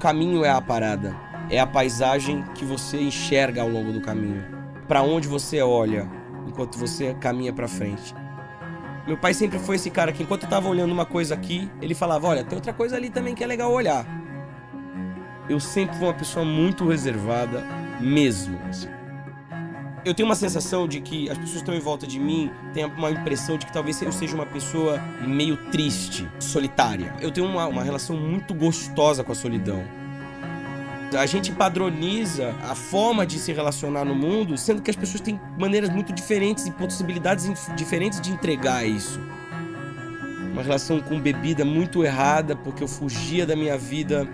caminho é a parada, é a paisagem que você enxerga ao longo do caminho, para onde você olha enquanto você caminha para frente. Meu pai sempre foi esse cara que enquanto eu tava olhando uma coisa aqui, ele falava: "Olha, tem outra coisa ali também que é legal olhar". Eu sempre fui uma pessoa muito reservada mesmo. Eu tenho uma sensação de que as pessoas que estão em volta de mim têm uma impressão de que talvez eu seja uma pessoa meio triste, solitária. Eu tenho uma, uma relação muito gostosa com a solidão. A gente padroniza a forma de se relacionar no mundo, sendo que as pessoas têm maneiras muito diferentes e possibilidades diferentes de entregar isso. Uma relação com bebida muito errada, porque eu fugia da minha vida,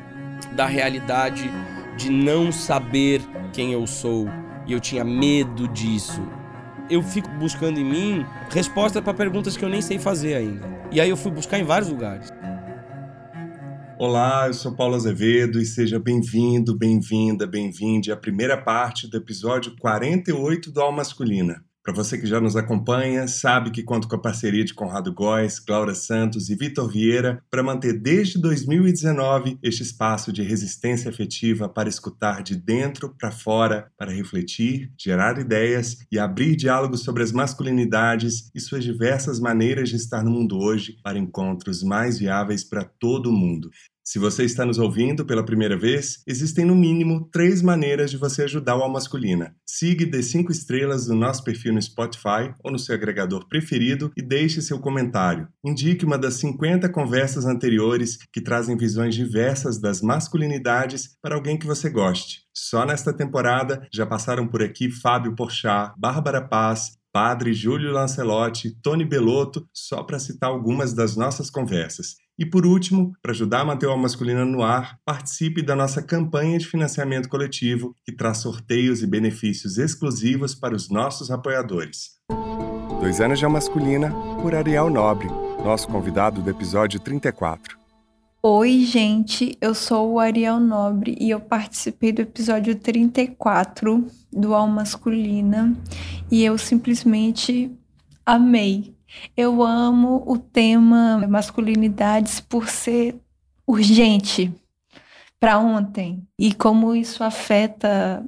da realidade, de não saber quem eu sou e eu tinha medo disso. Eu fico buscando em mim respostas para perguntas que eu nem sei fazer ainda. E aí eu fui buscar em vários lugares. Olá, eu sou Paulo Azevedo e seja bem-vindo, bem-vinda, bem-vinde à primeira parte do episódio 48 do Alma Masculina. Para você que já nos acompanha, sabe que conto com a parceria de Conrado Góes, Glaura Santos e Vitor Vieira para manter desde 2019 este espaço de resistência afetiva para escutar de dentro para fora, para refletir, gerar ideias e abrir diálogos sobre as masculinidades e suas diversas maneiras de estar no mundo hoje para encontros mais viáveis para todo mundo. Se você está nos ouvindo pela primeira vez, existem no mínimo três maneiras de você ajudar o Alma Masculina. Siga e dê cinco estrelas no nosso perfil no Spotify ou no seu agregador preferido e deixe seu comentário. Indique uma das 50 conversas anteriores que trazem visões diversas das masculinidades para alguém que você goste. Só nesta temporada já passaram por aqui Fábio Porchat, Bárbara Paz, Padre Júlio Lancelotti, Tony Belotto, só para citar algumas das nossas conversas. E por último, para ajudar a manter o Alma Masculina no ar, participe da nossa campanha de financiamento coletivo, que traz sorteios e benefícios exclusivos para os nossos apoiadores. Dois anos de Masculina, por Ariel Nobre, nosso convidado do episódio 34. Oi, gente, eu sou o Ariel Nobre e eu participei do episódio 34 do Alma Masculina e eu simplesmente amei eu amo o tema masculinidades por ser urgente para ontem e como isso afeta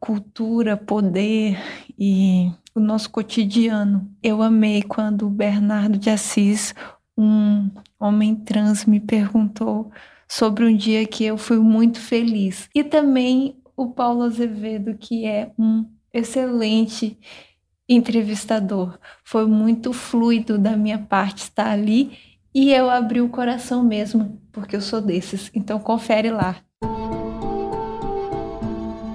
cultura, poder e o nosso cotidiano. Eu amei quando o Bernardo de Assis, um homem trans, me perguntou sobre um dia que eu fui muito feliz. E também o Paulo Azevedo, que é um excelente entrevistador. Foi muito fluido da minha parte estar ali e eu abri o coração mesmo, porque eu sou desses. Então confere lá.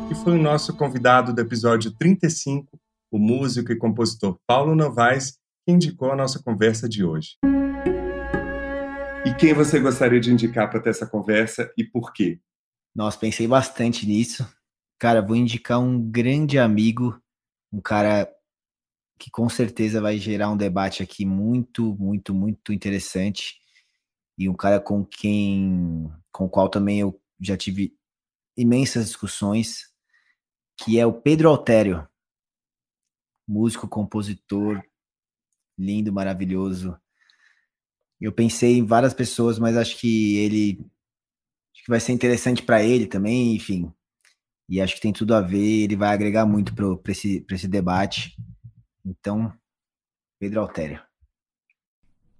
E foi o nosso convidado do episódio 35, o músico e compositor Paulo Novaes, que indicou a nossa conversa de hoje. E quem você gostaria de indicar para ter essa conversa e por quê? Nossa, pensei bastante nisso. Cara, vou indicar um grande amigo, um cara que com certeza vai gerar um debate aqui muito, muito, muito interessante. E um cara com quem, com o qual também eu já tive imensas discussões, que é o Pedro Altério, músico, compositor, lindo, maravilhoso. Eu pensei em várias pessoas, mas acho que ele acho que vai ser interessante para ele também, enfim. E acho que tem tudo a ver, ele vai agregar muito para esse, esse debate. Então, Pedro Altério.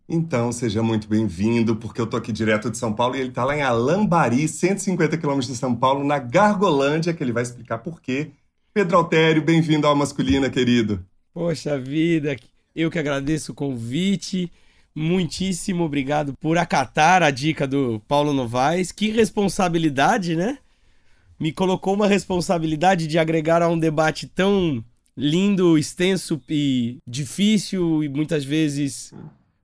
Então, seja muito bem-vindo, porque eu tô aqui direto de São Paulo e ele tá lá em Alambari, 150 quilômetros de São Paulo, na Gargolândia, que ele vai explicar por quê. Pedro Altério, bem-vindo ao Masculina, querido. Poxa vida, eu que agradeço o convite. Muitíssimo obrigado por acatar a dica do Paulo Novaes. Que responsabilidade, né? Me colocou uma responsabilidade de agregar a um debate tão lindo, extenso e difícil e muitas vezes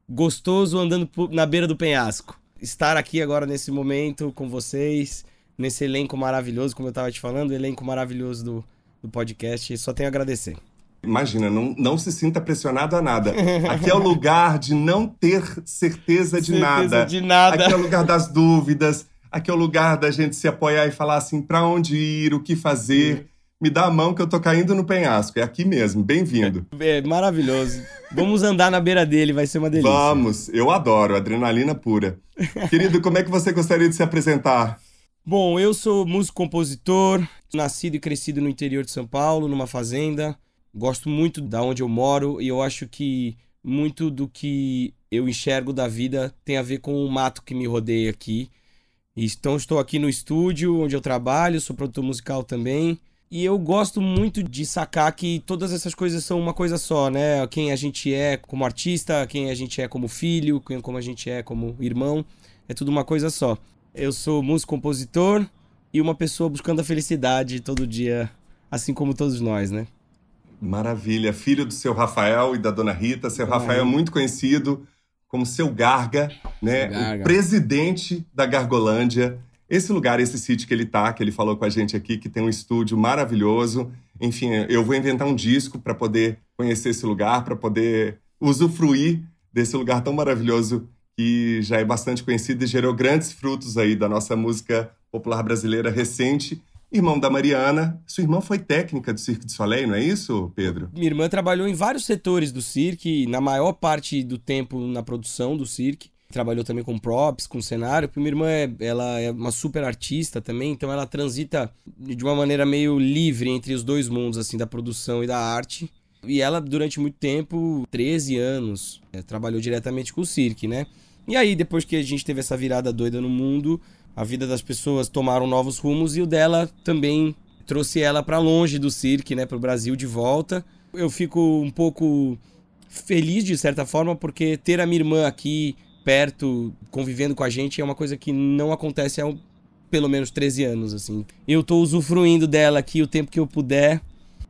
gostoso andando na beira do penhasco. Estar aqui agora nesse momento com vocês, nesse elenco maravilhoso, como eu estava te falando, elenco maravilhoso do, do podcast, só tenho a agradecer. Imagina, não, não se sinta pressionado a nada. Aqui é o lugar de não ter certeza de certeza nada. de nada. Aqui é o lugar das dúvidas. Aqui é o lugar da gente se apoiar e falar assim, para onde ir, o que fazer. Me dá a mão que eu tô caindo no penhasco. É aqui mesmo, bem-vindo. É, é, maravilhoso. Vamos andar na beira dele, vai ser uma delícia. Vamos, eu adoro, adrenalina pura. Querido, como é que você gostaria de se apresentar? Bom, eu sou músico-compositor, nascido e crescido no interior de São Paulo, numa fazenda. Gosto muito da onde eu moro e eu acho que muito do que eu enxergo da vida tem a ver com o mato que me rodeia aqui. Então estou aqui no estúdio onde eu trabalho, sou produtor musical também. E eu gosto muito de sacar que todas essas coisas são uma coisa só, né? Quem a gente é como artista, quem a gente é como filho, quem como a gente é como irmão, é tudo uma coisa só. Eu sou músico compositor e uma pessoa buscando a felicidade todo dia, assim como todos nós, né? Maravilha. Filho do seu Rafael e da dona Rita. Seu Rafael é muito conhecido como seu Garga, né? Garga. O presidente da Gargolândia. Esse lugar, esse sítio que ele tá, que ele falou com a gente aqui, que tem um estúdio maravilhoso. Enfim, eu vou inventar um disco para poder conhecer esse lugar, para poder usufruir desse lugar tão maravilhoso que já é bastante conhecido e gerou grandes frutos aí da nossa música popular brasileira recente. Irmão da Mariana, sua irmã foi técnica do Cirque du Soleil, não é isso, Pedro? Minha irmã trabalhou em vários setores do cirque, na maior parte do tempo na produção do cirque. Trabalhou também com props, com cenário. Minha irmã é, ela é uma super artista também, então ela transita de uma maneira meio livre entre os dois mundos, assim, da produção e da arte. E ela, durante muito tempo, 13 anos, é, trabalhou diretamente com o cirque, né? E aí, depois que a gente teve essa virada doida no mundo, a vida das pessoas tomaram novos rumos e o dela também trouxe ela para longe do cirque, né, para o Brasil de volta. Eu fico um pouco feliz de certa forma porque ter a minha irmã aqui perto, convivendo com a gente é uma coisa que não acontece há pelo menos 13 anos assim. Eu tô usufruindo dela aqui o tempo que eu puder.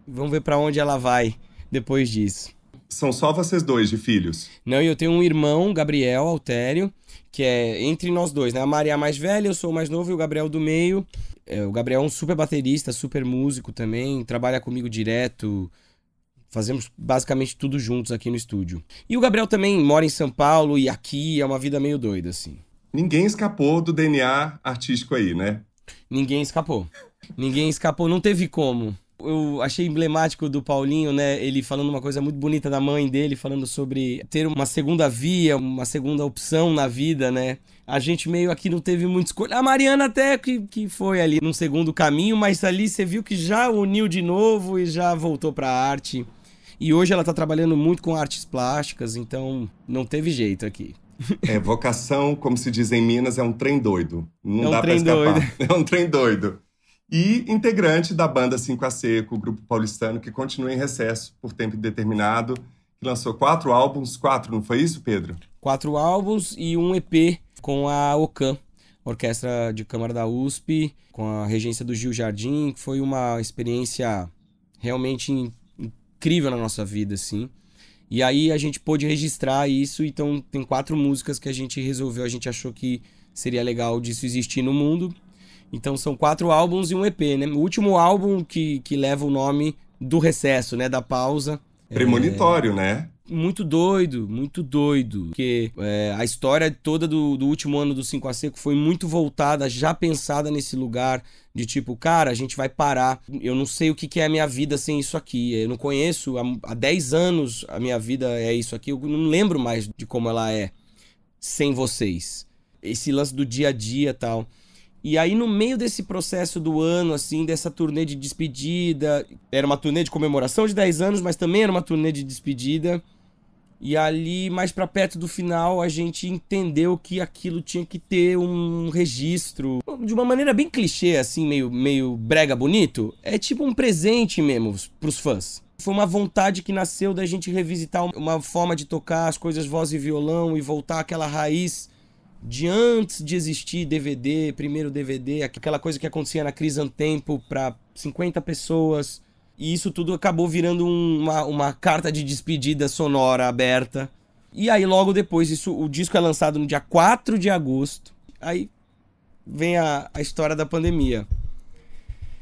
Vamos ver para onde ela vai depois disso. São só vocês dois de filhos? Não, eu tenho um irmão, Gabriel Altério, que é entre nós dois, né? A Maria é a mais velha, eu sou o mais novo e o Gabriel do meio. É, o Gabriel é um super baterista, super músico também, trabalha comigo direto. Fazemos basicamente tudo juntos aqui no estúdio. E o Gabriel também mora em São Paulo e aqui é uma vida meio doida, assim. Ninguém escapou do DNA artístico aí, né? Ninguém escapou. Ninguém escapou, não teve como eu achei emblemático do Paulinho, né? Ele falando uma coisa muito bonita da mãe dele, falando sobre ter uma segunda via, uma segunda opção na vida, né? A gente meio aqui não teve muita escolha. A Mariana até que, que foi ali num segundo caminho, mas ali você viu que já uniu de novo e já voltou pra arte. E hoje ela tá trabalhando muito com artes plásticas, então não teve jeito aqui. É, vocação, como se diz em Minas, é um trem doido. Não é um dá trem pra escapar. doido. É um trem doido e integrante da banda 5 a Seco, o grupo paulistano que continua em recesso por tempo indeterminado, que lançou quatro álbuns, quatro, não foi isso, Pedro? Quatro álbuns e um EP com a OCAM, Orquestra de Câmara da USP, com a regência do Gil Jardim, que foi uma experiência realmente incrível na nossa vida, assim. E aí a gente pôde registrar isso, então tem quatro músicas que a gente resolveu, a gente achou que seria legal disso existir no mundo. Então são quatro álbuns e um EP, né? O último álbum que, que leva o nome do recesso, né? Da pausa. Premonitório, é... né? Muito doido, muito doido. Porque é, a história toda do, do último ano do 5 a Seco foi muito voltada, já pensada nesse lugar de tipo, cara, a gente vai parar. Eu não sei o que, que é a minha vida sem isso aqui. Eu não conheço. Há, há 10 anos a minha vida é isso aqui. Eu não lembro mais de como ela é sem vocês. Esse lance do dia a dia tal. E aí, no meio desse processo do ano, assim, dessa turnê de despedida, era uma turnê de comemoração de 10 anos, mas também era uma turnê de despedida. E ali, mais para perto do final, a gente entendeu que aquilo tinha que ter um registro. De uma maneira bem clichê, assim, meio, meio brega bonito. É tipo um presente mesmo pros fãs. Foi uma vontade que nasceu da gente revisitar uma forma de tocar as coisas voz e violão e voltar àquela raiz de antes de existir DVD, primeiro DVD, aquela coisa que acontecia na Crisantempo para 50 pessoas. E isso tudo acabou virando um, uma, uma carta de despedida sonora aberta. E aí, logo depois, isso, o disco é lançado no dia 4 de agosto. Aí vem a, a história da pandemia.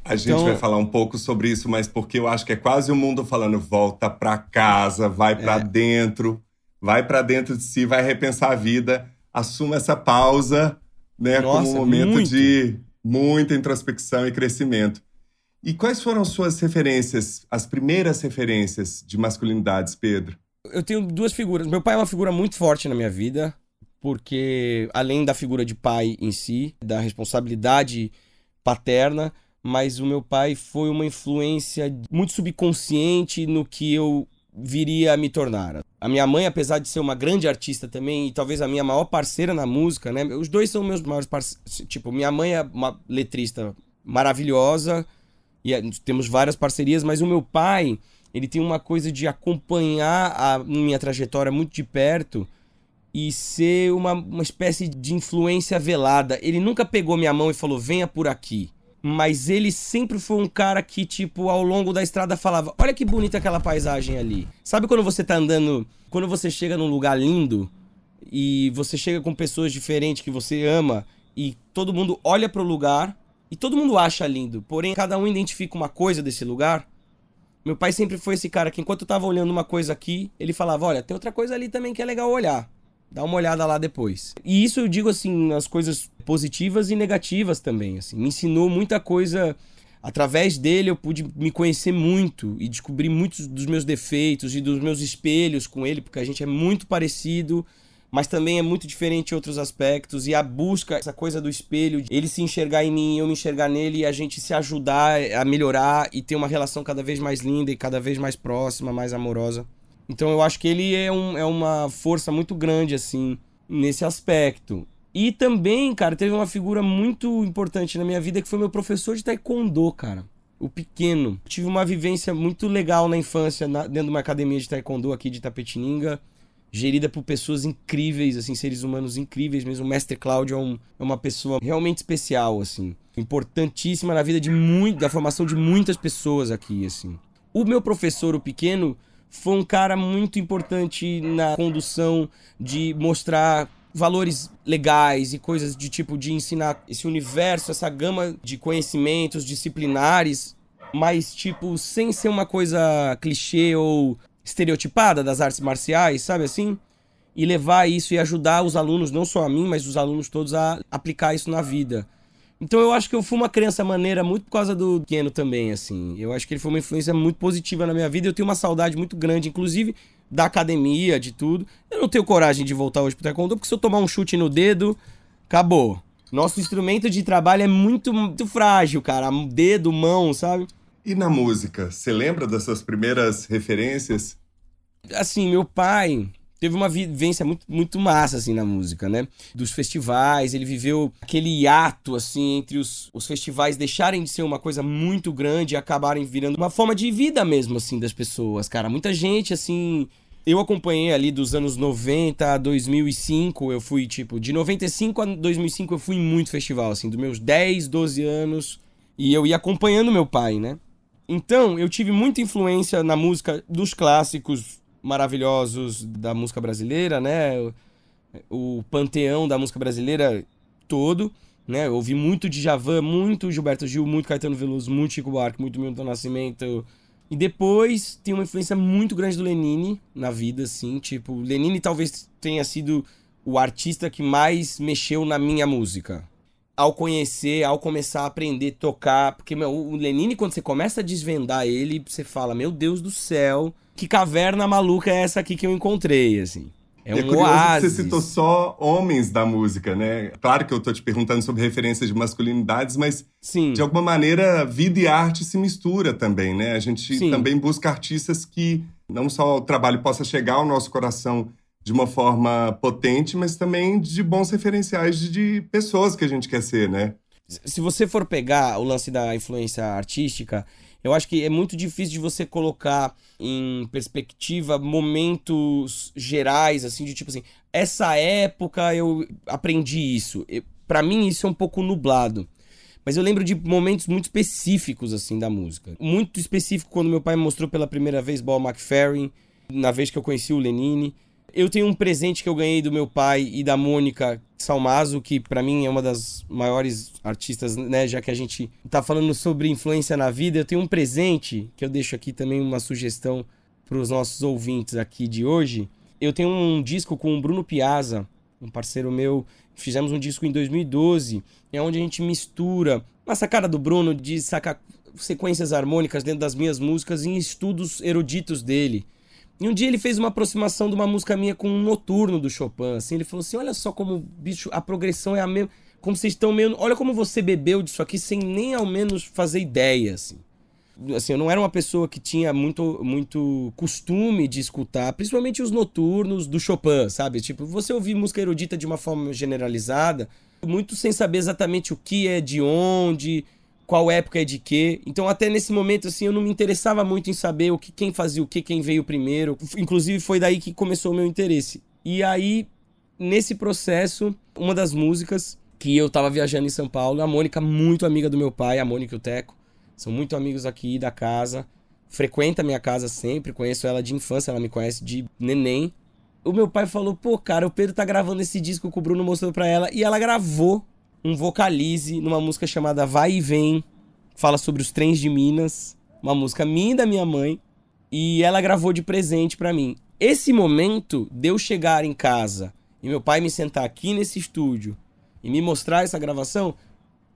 A gente então, vai falar um pouco sobre isso, mas porque eu acho que é quase o mundo falando volta pra casa, vai para é. dentro, vai para dentro de si, vai repensar a vida assuma essa pausa né, Nossa, como um momento muito. de muita introspecção e crescimento. E quais foram suas referências, as primeiras referências de masculinidades, Pedro? Eu tenho duas figuras. Meu pai é uma figura muito forte na minha vida. porque além da figura de pai em si, da responsabilidade paterna, mas o meu pai foi uma influência muito subconsciente no que eu viria a me tornar. A minha mãe, apesar de ser uma grande artista também, e talvez a minha maior parceira na música, né? Os dois são meus maiores parceiros. Tipo, minha mãe é uma letrista maravilhosa, e é, temos várias parcerias, mas o meu pai, ele tem uma coisa de acompanhar a minha trajetória muito de perto e ser uma, uma espécie de influência velada. Ele nunca pegou minha mão e falou, venha por aqui mas ele sempre foi um cara que, tipo, ao longo da estrada falava: Olha que bonita aquela paisagem ali. Sabe quando você tá andando, quando você chega num lugar lindo e você chega com pessoas diferentes que você ama e todo mundo olha pro lugar e todo mundo acha lindo, porém cada um identifica uma coisa desse lugar? Meu pai sempre foi esse cara que, enquanto eu tava olhando uma coisa aqui, ele falava: Olha, tem outra coisa ali também que é legal olhar. Dá uma olhada lá depois. E isso eu digo assim, nas coisas positivas e negativas também, assim. Me ensinou muita coisa através dele eu pude me conhecer muito e descobrir muitos dos meus defeitos e dos meus espelhos com ele, porque a gente é muito parecido, mas também é muito diferente em outros aspectos. E a busca, essa coisa do espelho, ele se enxergar em mim, eu me enxergar nele e a gente se ajudar a melhorar e ter uma relação cada vez mais linda e cada vez mais próxima, mais amorosa. Então eu acho que ele é, um, é uma força muito grande, assim, nesse aspecto. E também, cara, teve uma figura muito importante na minha vida que foi meu professor de taekwondo, cara. O pequeno. Tive uma vivência muito legal na infância, na, dentro de uma academia de taekwondo aqui de Tapetininga, gerida por pessoas incríveis, assim, seres humanos incríveis mesmo. O mestre Cláudio é, um, é uma pessoa realmente especial, assim. Importantíssima na vida de muito, da formação de muitas pessoas aqui, assim. O meu professor, o pequeno, foi um cara muito importante na condução de mostrar valores legais e coisas de tipo de ensinar esse universo, essa gama de conhecimentos disciplinares, mas tipo sem ser uma coisa clichê ou estereotipada das artes marciais, sabe assim? E levar isso e ajudar os alunos, não só a mim, mas os alunos todos a aplicar isso na vida. Então eu acho que eu fui uma criança maneira muito por causa do Keno também, assim. Eu acho que ele foi uma influência muito positiva na minha vida. Eu tenho uma saudade muito grande, inclusive da academia, de tudo. Eu não tenho coragem de voltar hoje pro taekwondo, porque se eu tomar um chute no dedo, acabou. Nosso instrumento de trabalho é muito, muito frágil, cara. Dedo, mão, sabe? E na música, você lembra das suas primeiras referências? Assim, meu pai, teve uma vivência muito, muito massa, assim, na música, né? Dos festivais, ele viveu aquele hiato, assim, entre os, os festivais deixarem de ser uma coisa muito grande e acabarem virando uma forma de vida mesmo, assim, das pessoas, cara. Muita gente, assim... Eu acompanhei ali dos anos 90 a 2005, eu fui, tipo, de 95 a 2005 eu fui em muito festival, assim, dos meus 10, 12 anos, e eu ia acompanhando meu pai, né? Então, eu tive muita influência na música dos clássicos maravilhosos da música brasileira, né? O panteão da música brasileira todo, né? Eu ouvi muito de Javan, muito Gilberto Gil, muito Caetano Veloso, muito Chico Buarque, muito Milton Nascimento. E depois tem uma influência muito grande do Lenine na vida, assim, tipo, Lenine talvez tenha sido o artista que mais mexeu na minha música. Ao conhecer, ao começar a aprender a tocar, porque meu, o Lenine quando você começa a desvendar ele, você fala: "Meu Deus do céu, que caverna maluca é essa aqui que eu encontrei, assim. É, é um curioso oásis. que você citou só homens da música, né? Claro que eu tô te perguntando sobre referências de masculinidades, mas Sim. de alguma maneira vida e arte se mistura também, né? A gente Sim. também busca artistas que não só o trabalho possa chegar ao nosso coração de uma forma potente, mas também de bons referenciais de, pessoas que a gente quer ser, né? Se você for pegar o lance da influência artística, eu acho que é muito difícil de você colocar em perspectiva momentos gerais, assim, de tipo assim, essa época eu aprendi isso. para mim, isso é um pouco nublado. Mas eu lembro de momentos muito específicos, assim, da música. Muito específico quando meu pai me mostrou pela primeira vez Ball McFerrin, na vez que eu conheci o Lenine. Eu tenho um presente que eu ganhei do meu pai e da Mônica Salmazo, que para mim é uma das maiores artistas, né? Já que a gente tá falando sobre influência na vida, eu tenho um presente que eu deixo aqui também uma sugestão para os nossos ouvintes aqui de hoje. Eu tenho um disco com o Bruno Piazza, um parceiro meu. Fizemos um disco em 2012, é onde a gente mistura uma sacada do Bruno de sacar sequências harmônicas dentro das minhas músicas em estudos eruditos dele. E um dia ele fez uma aproximação de uma música minha com um noturno do Chopin, assim, ele falou assim: "Olha só como bicho, a progressão é a mesma, como vocês estão meio, olha como você bebeu disso aqui sem nem ao menos fazer ideia, assim" assim, eu não era uma pessoa que tinha muito, muito costume de escutar, principalmente os noturnos do Chopin, sabe? Tipo, você ouvir música erudita de uma forma generalizada, muito sem saber exatamente o que é de onde, qual época é de quê. Então, até nesse momento, assim, eu não me interessava muito em saber o que, quem fazia o que, quem veio primeiro. Inclusive, foi daí que começou o meu interesse. E aí, nesse processo, uma das músicas que eu tava viajando em São Paulo, a Mônica, muito amiga do meu pai, a Mônica e o Teco, são muito amigos aqui da casa. Frequenta minha casa sempre, conheço ela de infância, ela me conhece de neném. O meu pai falou: pô, cara, o Pedro tá gravando esse disco que o Bruno mostrou pra ela. E ela gravou um vocalize numa música chamada Vai e Vem. Fala sobre os trens de Minas. Uma música minha e da minha mãe. E ela gravou de presente para mim. Esse momento de eu chegar em casa e meu pai me sentar aqui nesse estúdio e me mostrar essa gravação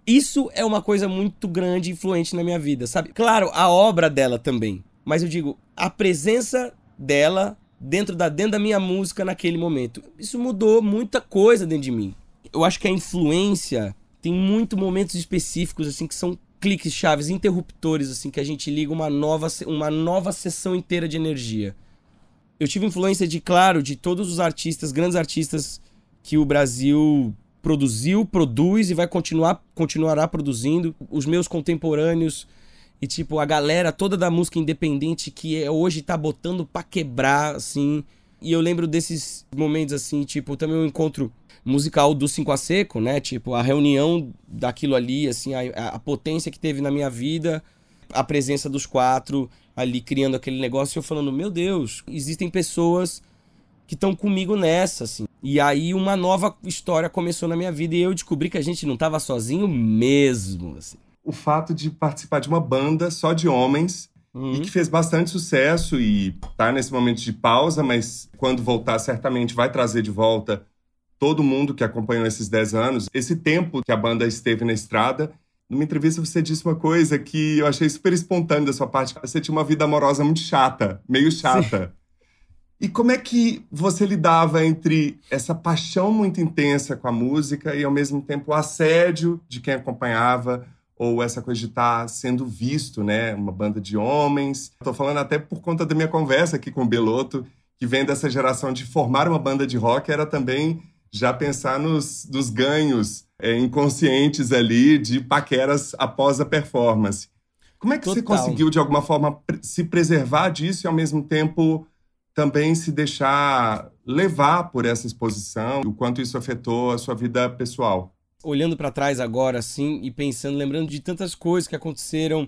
isso é uma coisa muito grande e influente na minha vida, sabe? Claro, a obra dela também. Mas eu digo, a presença dela dentro da, dentro da minha música naquele momento. Isso mudou muita coisa dentro de mim. Eu acho que a influência tem muito momentos específicos, assim, que são cliques chaves, interruptores, assim, que a gente liga uma nova, uma nova sessão inteira de energia. Eu tive influência de, claro, de todos os artistas, grandes artistas que o Brasil produziu, produz e vai continuar continuará produzindo. Os meus contemporâneos e tipo a galera toda da música independente que é, hoje tá botando para quebrar assim. E eu lembro desses momentos assim, tipo, também o encontro musical do Cinco a Seco, né? Tipo, a reunião daquilo ali, assim, a, a potência que teve na minha vida, a presença dos quatro ali criando aquele negócio, eu falando, meu Deus, existem pessoas que estão comigo nessa, assim. E aí uma nova história começou na minha vida e eu descobri que a gente não estava sozinho mesmo, assim. O fato de participar de uma banda só de homens uhum. e que fez bastante sucesso e tá nesse momento de pausa, mas quando voltar certamente vai trazer de volta todo mundo que acompanhou esses 10 anos, esse tempo que a banda esteve na estrada. Numa entrevista você disse uma coisa que eu achei super espontânea da sua parte. Você tinha uma vida amorosa muito chata, meio chata. Sim. E como é que você lidava entre essa paixão muito intensa com a música e, ao mesmo tempo, o assédio de quem acompanhava, ou essa coisa de estar tá sendo visto, né? Uma banda de homens. Estou falando até por conta da minha conversa aqui com o Beloto, que vem dessa geração de formar uma banda de rock, era também já pensar nos, nos ganhos é, inconscientes ali de paqueras após a performance. Como é que Total. você conseguiu, de alguma forma, se preservar disso e, ao mesmo tempo também se deixar levar por essa exposição, o quanto isso afetou a sua vida pessoal. Olhando para trás agora, assim, e pensando, lembrando de tantas coisas que aconteceram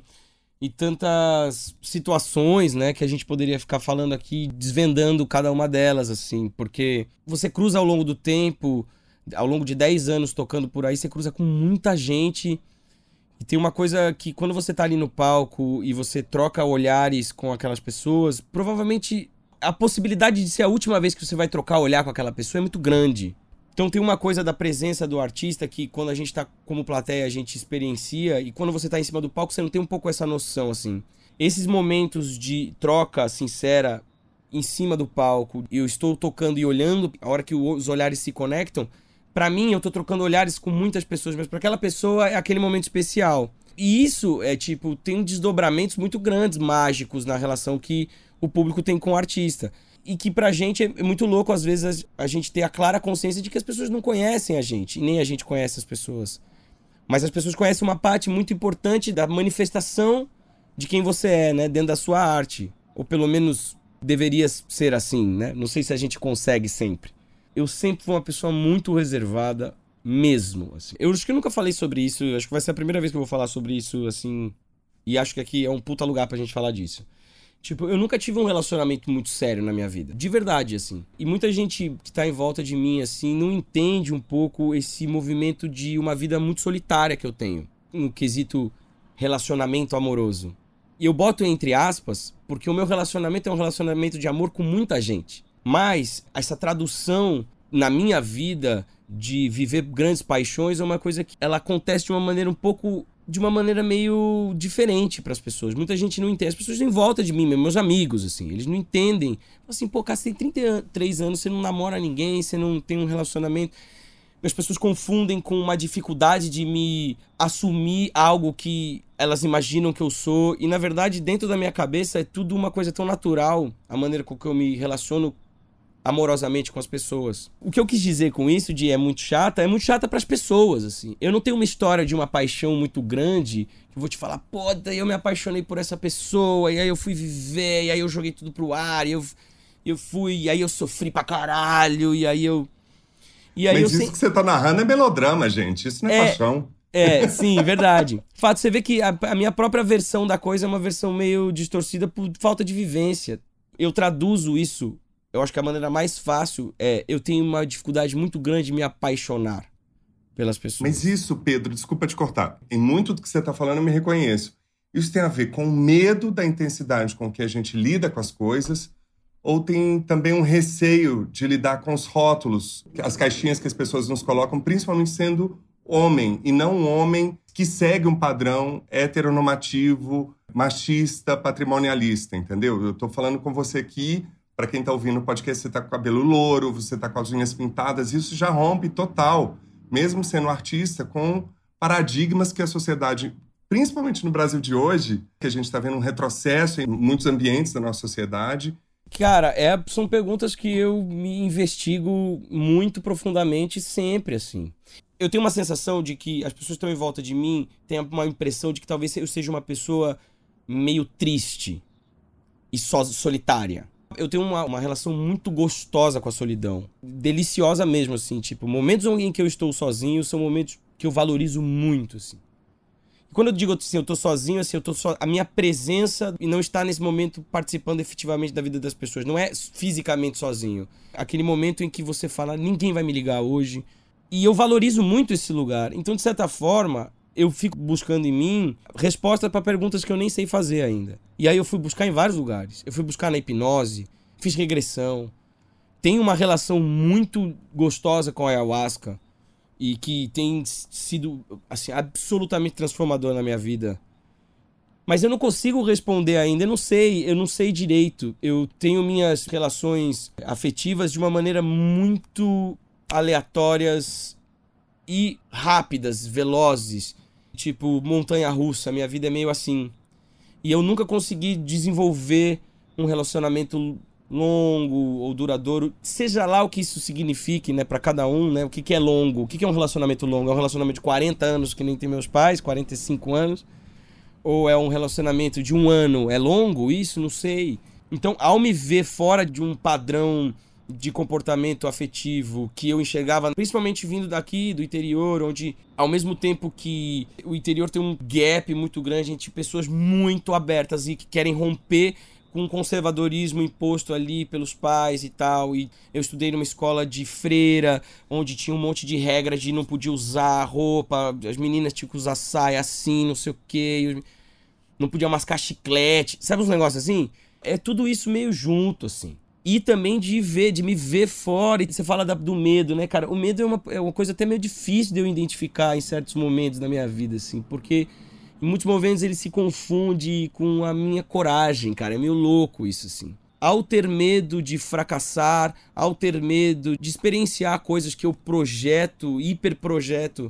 e tantas situações, né, que a gente poderia ficar falando aqui, desvendando cada uma delas, assim, porque você cruza ao longo do tempo, ao longo de 10 anos tocando por aí, você cruza com muita gente. E tem uma coisa que quando você tá ali no palco e você troca olhares com aquelas pessoas, provavelmente a possibilidade de ser a última vez que você vai trocar olhar com aquela pessoa é muito grande. Então tem uma coisa da presença do artista que quando a gente tá como plateia a gente experiencia e quando você tá em cima do palco você não tem um pouco essa noção assim. Esses momentos de troca sincera em cima do palco, eu estou tocando e olhando, a hora que os olhares se conectam, para mim eu tô trocando olhares com muitas pessoas, mas para aquela pessoa é aquele momento especial. E isso é tipo, tem desdobramentos muito grandes, mágicos na relação que o público tem com o artista. E que pra gente é muito louco, às vezes, a gente ter a clara consciência de que as pessoas não conhecem a gente, e nem a gente conhece as pessoas. Mas as pessoas conhecem uma parte muito importante da manifestação de quem você é, né, dentro da sua arte. Ou pelo menos deveria ser assim, né? Não sei se a gente consegue sempre. Eu sempre fui uma pessoa muito reservada, mesmo. Assim. Eu acho que eu nunca falei sobre isso, acho que vai ser a primeira vez que eu vou falar sobre isso, assim. E acho que aqui é um puta lugar pra gente falar disso. Tipo, eu nunca tive um relacionamento muito sério na minha vida. De verdade, assim. E muita gente que tá em volta de mim, assim, não entende um pouco esse movimento de uma vida muito solitária que eu tenho. No quesito relacionamento amoroso. E eu boto entre aspas, porque o meu relacionamento é um relacionamento de amor com muita gente. Mas essa tradução na minha vida de viver grandes paixões é uma coisa que ela acontece de uma maneira um pouco de uma maneira meio diferente para as pessoas. Muita gente não entende. As pessoas em volta de mim, meus amigos, assim, eles não entendem. Assim, pô, cara, você tem 33 anos, você não namora ninguém, você não tem um relacionamento. As pessoas confundem com uma dificuldade de me assumir algo que elas imaginam que eu sou. E na verdade, dentro da minha cabeça, é tudo uma coisa tão natural, a maneira com que eu me relaciono amorosamente com as pessoas. O que eu quis dizer com isso de é muito chata, é muito chata para as pessoas, assim. Eu não tenho uma história de uma paixão muito grande que eu vou te falar, pô, daí eu me apaixonei por essa pessoa, e aí eu fui viver, e aí eu joguei tudo pro ar, e eu, eu fui, e aí eu sofri pra caralho, e aí eu. E aí Mas eu isso que você tá narrando é melodrama, gente. Isso não é, é paixão. É, sim, verdade. Fato, você vê que a, a minha própria versão da coisa é uma versão meio distorcida por falta de vivência. Eu traduzo isso eu acho que a maneira mais fácil é eu tenho uma dificuldade muito grande de me apaixonar pelas pessoas. Mas isso, Pedro, desculpa te cortar. Em muito do que você está falando, eu me reconheço. Isso tem a ver com o medo da intensidade com que a gente lida com as coisas, ou tem também um receio de lidar com os rótulos, as caixinhas que as pessoas nos colocam, principalmente sendo homem, e não um homem que segue um padrão heteronormativo, machista, patrimonialista, entendeu? Eu estou falando com você aqui para quem está ouvindo o podcast, você está com o cabelo louro, você está com as unhas pintadas, isso já rompe total, mesmo sendo artista, com paradigmas que a sociedade, principalmente no Brasil de hoje, que a gente está vendo um retrocesso em muitos ambientes da nossa sociedade. Cara, é, são perguntas que eu me investigo muito profundamente sempre, assim. Eu tenho uma sensação de que as pessoas que estão em volta de mim têm uma impressão de que talvez eu seja uma pessoa meio triste e so solitária eu tenho uma, uma relação muito gostosa com a solidão. Deliciosa mesmo, assim. Tipo, momentos em que eu estou sozinho são momentos que eu valorizo muito, assim. Quando eu digo assim, eu estou sozinho, assim, eu tô so... a minha presença e não está nesse momento participando efetivamente da vida das pessoas. Não é fisicamente sozinho. Aquele momento em que você fala, ninguém vai me ligar hoje. E eu valorizo muito esse lugar. Então, de certa forma, eu fico buscando em mim respostas para perguntas que eu nem sei fazer ainda. E aí eu fui buscar em vários lugares. Eu fui buscar na hipnose, fiz regressão. Tenho uma relação muito gostosa com a ayahuasca e que tem sido assim absolutamente transformador na minha vida. Mas eu não consigo responder ainda, eu não sei, eu não sei direito. Eu tenho minhas relações afetivas de uma maneira muito aleatórias e rápidas, velozes tipo montanha russa, minha vida é meio assim. E eu nunca consegui desenvolver um relacionamento longo ou duradouro, seja lá o que isso signifique, né, para cada um, né? O que, que é longo? O que, que é um relacionamento longo? É um relacionamento de 40 anos, que nem tem meus pais, 45 anos? Ou é um relacionamento de um ano? É longo isso? Não sei. Então, ao me ver fora de um padrão de comportamento afetivo que eu enxergava, principalmente vindo daqui, do interior, onde ao mesmo tempo que o interior tem um gap muito grande entre pessoas muito abertas e que querem romper com o conservadorismo imposto ali pelos pais e tal. E eu estudei numa escola de freira, onde tinha um monte de regras de não podia usar roupa, as meninas tinham que usar saia assim, não sei o quê, não podia mascar chiclete, sabe uns negócios assim? É tudo isso meio junto, assim. E também de ver, de me ver fora. E você fala da, do medo, né, cara? O medo é uma, é uma coisa até meio difícil de eu identificar em certos momentos da minha vida, assim, porque em muitos momentos ele se confunde com a minha coragem, cara. É meio louco isso, assim. Ao ter medo de fracassar, ao ter medo de experienciar coisas que eu projeto, hiperprojeto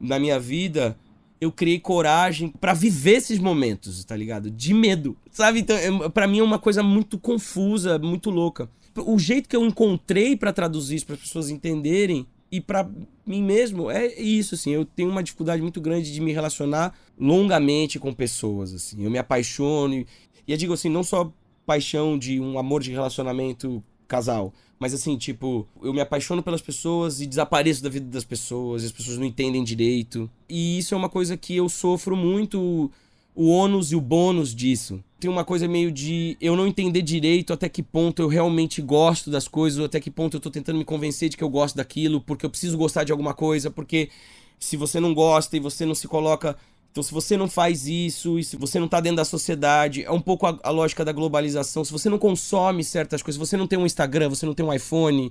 na minha vida, eu criei coragem para viver esses momentos, tá ligado? De medo, sabe? Então, é, para mim é uma coisa muito confusa, muito louca. O jeito que eu encontrei para traduzir isso para as pessoas entenderem e para mim mesmo é isso assim, eu tenho uma dificuldade muito grande de me relacionar longamente com pessoas assim. Eu me apaixono e, e eu digo assim, não só paixão de um amor de relacionamento casal, mas assim, tipo, eu me apaixono pelas pessoas e desapareço da vida das pessoas, e as pessoas não entendem direito. E isso é uma coisa que eu sofro muito o ônus e o bônus disso. Tem uma coisa meio de eu não entender direito até que ponto eu realmente gosto das coisas, ou até que ponto eu tô tentando me convencer de que eu gosto daquilo, porque eu preciso gostar de alguma coisa, porque se você não gosta e você não se coloca então, se você não faz isso, e se você não está dentro da sociedade, é um pouco a, a, lógica da globalização. Se você não consome certas coisas, se você não tem um Instagram, você não tem um iPhone,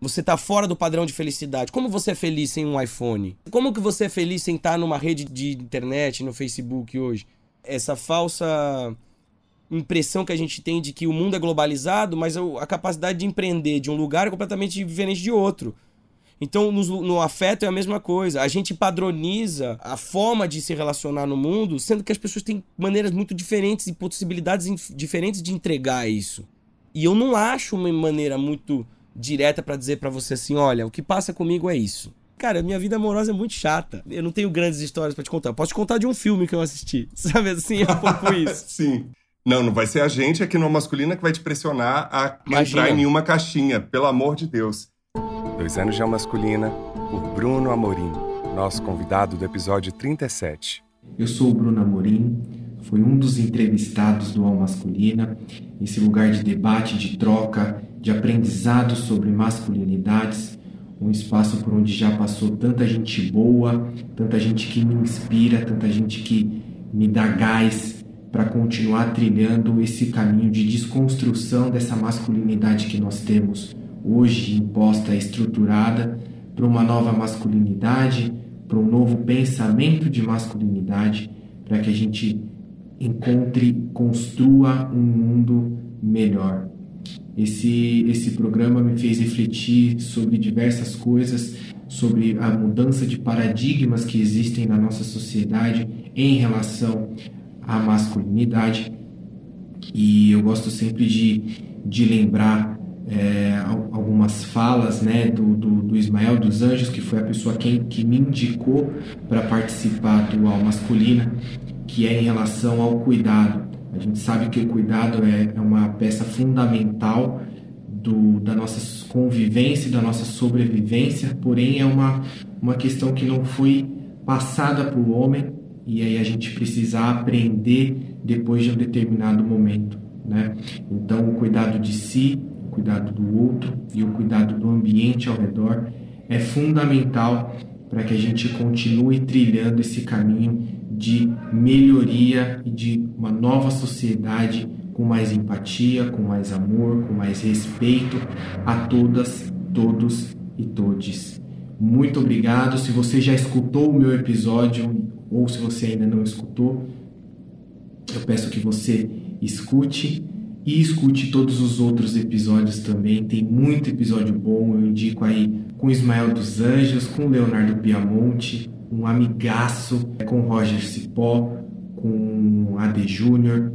Você tá fora do padrão de felicidade. Como você é feliz sem um iPhone? Como que você é feliz sem estar numa rede de internet, no Facebook hoje? Essa falsa impressão que a gente tem de que o mundo é globalizado, mas a capacidade de empreender de um lugar é completamente diferente de outro. Então, no, no, afeto é a mesma coisa. A gente padroniza a forma de se relacionar no mundo, sendo que as pessoas têm maneiras muito diferentes e possibilidades diferentes de entregar isso. E eu não acho uma maneira muito direta para dizer para você assim, olha, o que passa comigo é isso. Cara, minha vida amorosa é muito chata. Eu não tenho grandes histórias para te contar. posso te contar de um filme que eu assisti. Sabe assim, é um pouco isso. Sim. Não, não vai ser a gente aqui no Masculina que vai te pressionar a Imagina. entrar em nenhuma caixinha, pelo amor de Deus. Dois anos de masculina, por Bruno Amorim, nosso convidado do episódio 37. Eu sou o Bruno Amorim, fui um dos entrevistados do Al Masculina, esse lugar de debate, de troca, de aprendizado sobre masculinidades, um espaço por onde já passou tanta gente boa, tanta gente que me inspira, tanta gente que me dá gás para continuar trilhando esse caminho de desconstrução dessa masculinidade que nós temos hoje imposta, estruturada, para uma nova masculinidade, para um novo pensamento de masculinidade, para que a gente encontre, construa um mundo melhor. Esse, esse programa me fez refletir sobre diversas coisas, sobre a mudança de paradigmas que existem na nossa sociedade em relação à masculinidade. E eu gosto sempre de, de lembrar é, algumas falas né, do, do, do, Ismael dos Anjos, que foi a pessoa quem, que me indicou para participar do Al Masculina, que é em relação ao cuidado. A gente sabe que o cuidado é, é uma peça fundamental do, da nossa convivência, da nossa sobrevivência, porém é uma, uma questão que não foi passada para o homem e aí a gente precisa aprender depois de um determinado momento. Né? Então, o cuidado de si cuidado do outro e o cuidado do ambiente ao redor é fundamental para que a gente continue trilhando esse caminho de melhoria e de uma nova sociedade com mais empatia, com mais amor, com mais respeito a todas, todos e todes. Muito obrigado. Se você já escutou o meu episódio ou se você ainda não escutou, eu peço que você escute e escute todos os outros episódios também. Tem muito episódio bom. Eu indico aí com Ismael dos Anjos, com Leonardo Piamonte, um amigaço, com Roger Cipó, com AD Júnior,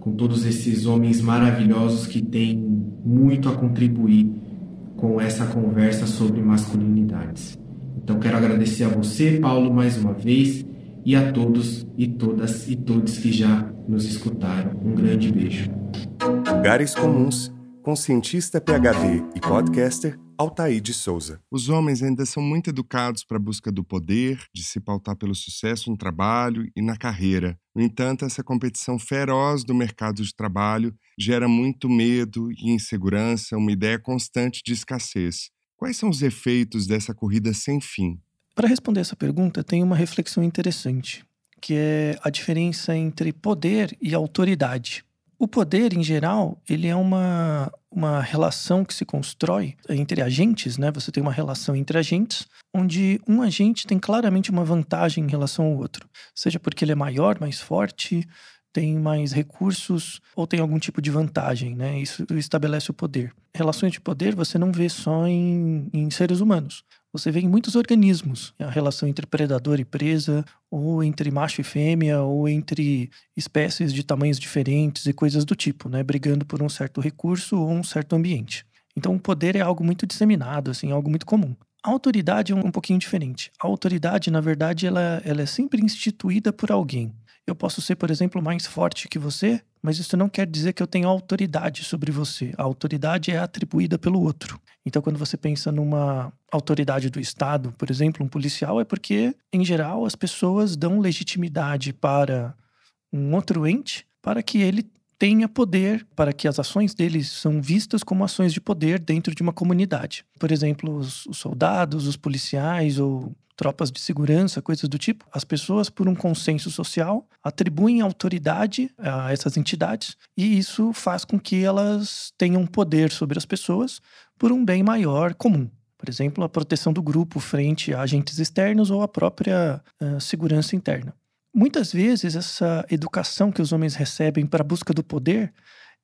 com todos esses homens maravilhosos que têm muito a contribuir com essa conversa sobre masculinidades. Então quero agradecer a você, Paulo, mais uma vez e a todos e todas e todos que já nos escutaram. Um grande beijo. Lugares Comuns, com cientista PhD e podcaster Altair de Souza. Os homens ainda são muito educados para a busca do poder, de se pautar pelo sucesso no trabalho e na carreira. No entanto, essa competição feroz do mercado de trabalho gera muito medo e insegurança, uma ideia constante de escassez. Quais são os efeitos dessa corrida sem fim? Para responder essa pergunta, tem uma reflexão interessante, que é a diferença entre poder e autoridade. O poder, em geral, ele é uma, uma relação que se constrói entre agentes, né? Você tem uma relação entre agentes, onde um agente tem claramente uma vantagem em relação ao outro. Seja porque ele é maior, mais forte, tem mais recursos ou tem algum tipo de vantagem, né? Isso estabelece o poder. Relações de poder você não vê só em, em seres humanos você vê em muitos organismos a relação entre predador e presa, ou entre macho e fêmea, ou entre espécies de tamanhos diferentes e coisas do tipo, né? Brigando por um certo recurso ou um certo ambiente. Então, o poder é algo muito disseminado, assim, algo muito comum. A autoridade é um, pouquinho diferente. A autoridade, na verdade, ela, ela é sempre instituída por alguém. Eu posso ser, por exemplo, mais forte que você, mas isso não quer dizer que eu tenho autoridade sobre você. A autoridade é atribuída pelo outro. Então, quando você pensa numa autoridade do Estado, por exemplo, um policial, é porque, em geral, as pessoas dão legitimidade para um outro ente para que ele tenha poder, para que as ações deles são vistas como ações de poder dentro de uma comunidade. Por exemplo, os, os soldados, os policiais ou tropas de segurança, coisas do tipo, as pessoas, por um consenso social, atribuem autoridade a essas entidades e isso faz com que elas tenham poder sobre as pessoas, por um bem maior comum. Por exemplo, a proteção do grupo frente a agentes externos ou a própria uh, segurança interna. Muitas vezes, essa educação que os homens recebem para a busca do poder,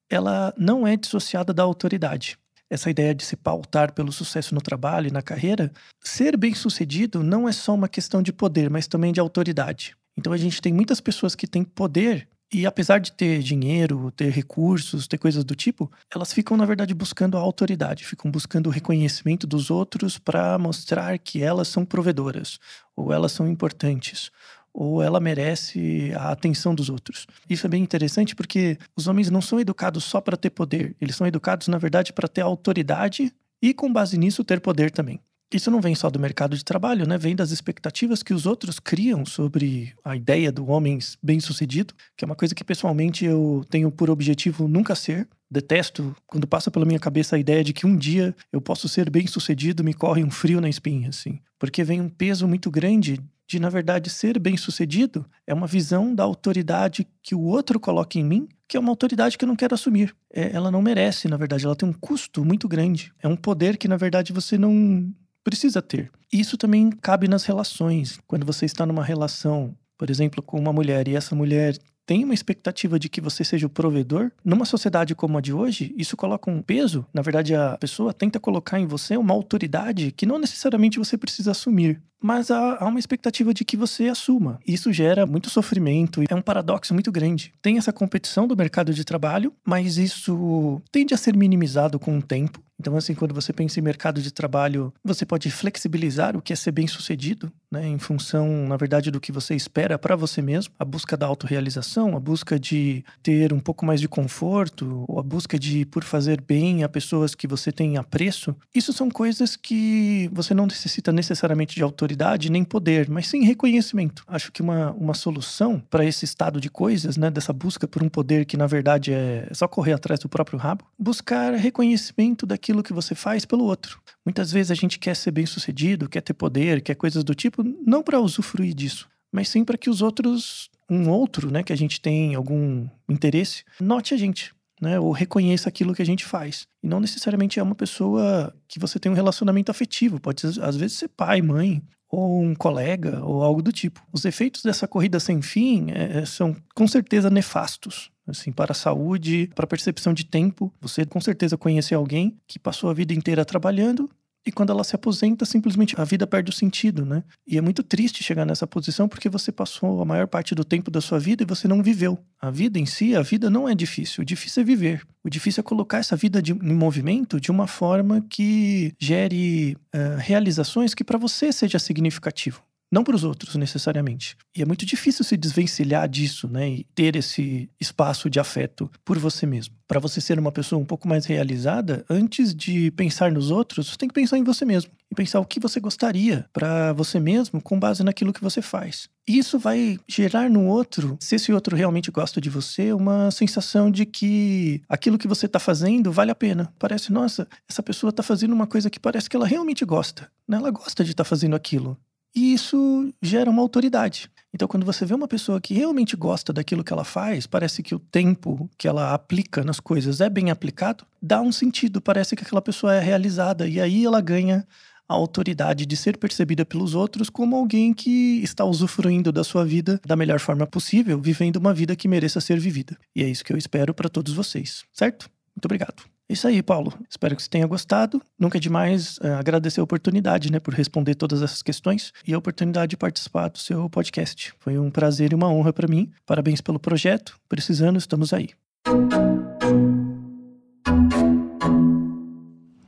ela não é dissociada da autoridade. Essa ideia de se pautar pelo sucesso no trabalho e na carreira, ser bem-sucedido não é só uma questão de poder, mas também de autoridade. Então a gente tem muitas pessoas que têm poder e apesar de ter dinheiro, ter recursos, ter coisas do tipo, elas ficam, na verdade, buscando a autoridade, ficam buscando o reconhecimento dos outros para mostrar que elas são provedoras, ou elas são importantes, ou ela merece a atenção dos outros. Isso é bem interessante porque os homens não são educados só para ter poder, eles são educados, na verdade, para ter autoridade e, com base nisso, ter poder também. Isso não vem só do mercado de trabalho, né? Vem das expectativas que os outros criam sobre a ideia do homem bem-sucedido, que é uma coisa que pessoalmente eu tenho por objetivo nunca ser. Detesto quando passa pela minha cabeça a ideia de que um dia eu posso ser bem-sucedido, me corre um frio na espinha, assim. Porque vem um peso muito grande de, na verdade, ser bem-sucedido é uma visão da autoridade que o outro coloca em mim, que é uma autoridade que eu não quero assumir. É, ela não merece, na verdade, ela tem um custo muito grande. É um poder que, na verdade, você não precisa ter. Isso também cabe nas relações. Quando você está numa relação, por exemplo, com uma mulher e essa mulher tem uma expectativa de que você seja o provedor, numa sociedade como a de hoje, isso coloca um peso. Na verdade, a pessoa tenta colocar em você uma autoridade que não necessariamente você precisa assumir mas há, há, uma expectativa de que você assuma. Isso gera muito sofrimento, é um paradoxo muito grande. Tem essa competição do mercado de trabalho, mas isso tende a ser minimizado com o tempo. Então, assim, quando você pensa em mercado de trabalho, você pode flexibilizar o que é ser bem sucedido, né, em função, na verdade, do que você espera para você mesmo. A busca da autorrealização, a busca de ter um pouco mais de conforto, ou a busca de, por fazer bem a pessoas que você tem apreço. Isso são coisas que você não necessita necessariamente de autoridade nem poder, mas sim reconhecimento. Acho que uma, uma solução para esse estado de coisas, né, dessa busca por um poder que na verdade é só correr atrás do próprio rabo, buscar reconhecimento daquilo que você faz pelo outro. Muitas vezes a gente quer ser bem-sucedido, quer ter poder, quer coisas do tipo, não para usufruir disso, mas sim para que os outros, um outro, né, que a gente tem algum interesse, note a gente, né, ou reconheça aquilo que a gente faz. E não necessariamente é uma pessoa que você tem um relacionamento afetivo, pode às vezes ser pai, mãe, ou um colega, ou algo do tipo. Os efeitos dessa corrida sem fim é, são com certeza nefastos. Assim, para a saúde, para a percepção de tempo. Você com certeza conhece alguém que passou a vida inteira trabalhando e quando ela se aposenta, simplesmente a vida perde o sentido, né? E é muito triste chegar nessa posição porque você passou a maior parte do tempo da sua vida e você não viveu. A vida em si, a vida não é difícil. O difícil é viver. O difícil é colocar essa vida de, em movimento de uma forma que gere uh, realizações que para você seja significativo não para os outros necessariamente. E é muito difícil se desvencilhar disso, né? E ter esse espaço de afeto por você mesmo. Para você ser uma pessoa um pouco mais realizada, antes de pensar nos outros, você tem que pensar em você mesmo e pensar o que você gostaria para você mesmo com base naquilo que você faz. E isso vai gerar no outro, se esse outro realmente gosta de você, uma sensação de que aquilo que você está fazendo vale a pena. Parece, nossa, essa pessoa está fazendo uma coisa que parece que ela realmente gosta. Né? Ela gosta de estar tá fazendo aquilo. E isso gera uma autoridade. Então, quando você vê uma pessoa que realmente gosta daquilo que ela faz, parece que o tempo que ela aplica nas coisas é bem aplicado, dá um sentido, parece que aquela pessoa é realizada. E aí ela ganha a autoridade de ser percebida pelos outros como alguém que está usufruindo da sua vida da melhor forma possível, vivendo uma vida que mereça ser vivida. E é isso que eu espero para todos vocês, certo? Muito obrigado. É isso aí, Paulo. Espero que você tenha gostado. Nunca é demais uh, agradecer a oportunidade, né, por responder todas essas questões e a oportunidade de participar do seu podcast. Foi um prazer e uma honra para mim. Parabéns pelo projeto. Precisando, estamos aí.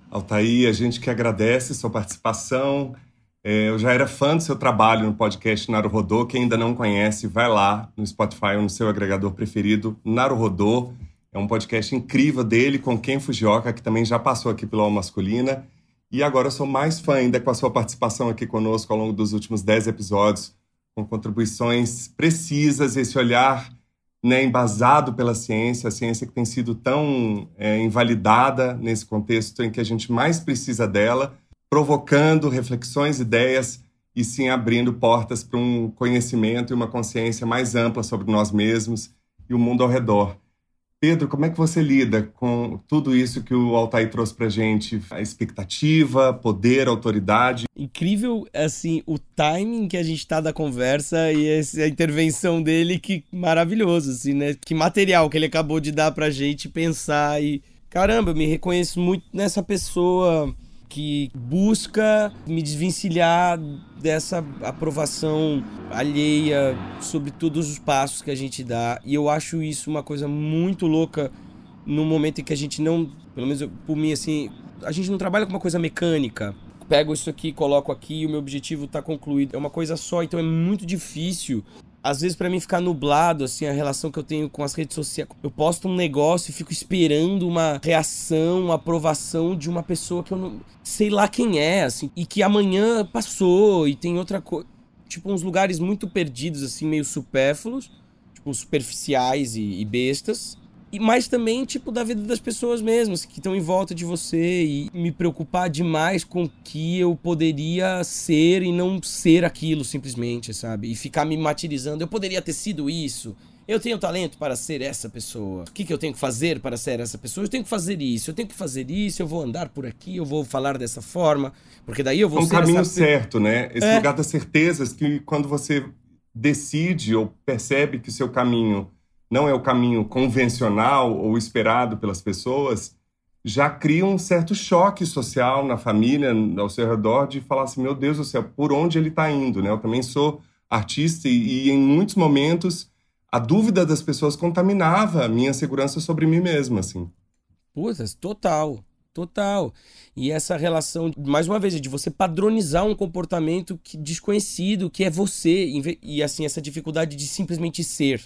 Altair, a gente que agradece sua participação. É, eu já era fã do seu trabalho no podcast Naru Rodô. Quem ainda não conhece, vai lá no Spotify ou no seu agregador preferido, Naru Rodô. É um podcast incrível dele com Ken Fujioka, que também já passou aqui pela Masculina. E agora eu sou mais fã ainda com a sua participação aqui conosco ao longo dos últimos 10 episódios, com contribuições precisas, esse olhar né, embasado pela ciência, a ciência que tem sido tão é, invalidada nesse contexto em que a gente mais precisa dela, provocando reflexões, ideias e sim abrindo portas para um conhecimento e uma consciência mais ampla sobre nós mesmos e o mundo ao redor. Pedro, como é que você lida com tudo isso que o Altair trouxe pra gente? A expectativa, poder, autoridade. Incrível, assim, o timing que a gente tá da conversa e a intervenção dele, que maravilhoso, assim, né? Que material que ele acabou de dar pra gente pensar e... Caramba, eu me reconheço muito nessa pessoa que busca me desvencilhar dessa aprovação alheia sobre todos os passos que a gente dá. E eu acho isso uma coisa muito louca no momento em que a gente não, pelo menos por mim assim, a gente não trabalha com uma coisa mecânica. Pego isso aqui, coloco aqui o meu objetivo está concluído. É uma coisa só, então é muito difícil às vezes para mim ficar nublado assim a relação que eu tenho com as redes sociais. Eu posto um negócio e fico esperando uma reação, uma aprovação de uma pessoa que eu não sei lá quem é, assim, e que amanhã passou e tem outra coisa, tipo uns lugares muito perdidos assim, meio supérfluos, tipo superficiais e, e bestas e mais também, tipo, da vida das pessoas mesmas que estão em volta de você e me preocupar demais com o que eu poderia ser e não ser aquilo simplesmente, sabe? E ficar me martirizando. Eu poderia ter sido isso. Eu tenho talento para ser essa pessoa. O que, que eu tenho que fazer para ser essa pessoa? Eu tenho que fazer isso, eu tenho que fazer isso, eu vou andar por aqui, eu vou falar dessa forma, porque daí eu vou é um ser caminho essa... certo, né? Esse É. lugar das certezas que quando você decide ou percebe que o seu caminho não é o caminho convencional ou esperado pelas pessoas, já cria um certo choque social na família, ao seu redor, de falar assim, meu Deus do céu, por onde ele está indo, né? Eu também sou artista e, e em muitos momentos a dúvida das pessoas contaminava a minha segurança sobre mim mesmo, assim. Putas, total. Total. E essa relação, mais uma vez, de você padronizar um comportamento que, desconhecido, que é você, e assim, essa dificuldade de simplesmente ser.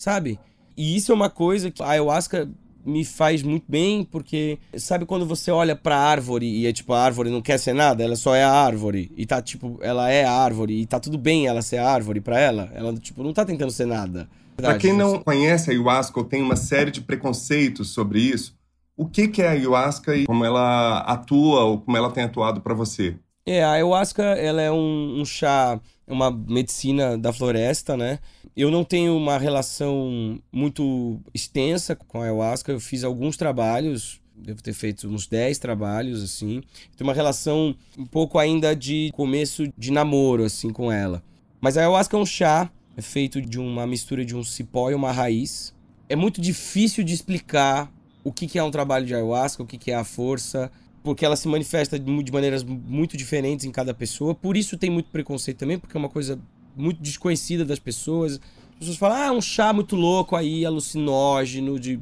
Sabe? E isso é uma coisa que a ayahuasca me faz muito bem, porque sabe quando você olha pra árvore e é tipo, a árvore não quer ser nada, ela só é a árvore. E tá tipo, ela é a árvore e tá tudo bem ela ser a árvore pra ela. Ela tipo não tá tentando ser nada. Para quem não conhece a ayahuasca ou tem uma série de preconceitos sobre isso, o que que é a ayahuasca e como ela atua ou como ela tem atuado para você? É, a ayahuasca, ela é um, um chá, uma medicina da floresta, né? Eu não tenho uma relação muito extensa com a ayahuasca, eu fiz alguns trabalhos, devo ter feito uns 10 trabalhos, assim. Tenho uma relação um pouco ainda de começo de namoro, assim, com ela. Mas a ayahuasca é um chá, é feito de uma mistura de um cipó e uma raiz. É muito difícil de explicar o que é um trabalho de ayahuasca, o que é a força, porque ela se manifesta de maneiras muito diferentes em cada pessoa. Por isso tem muito preconceito também, porque é uma coisa muito desconhecida das pessoas. As pessoas falam, ah, um chá muito louco aí, alucinógeno, de...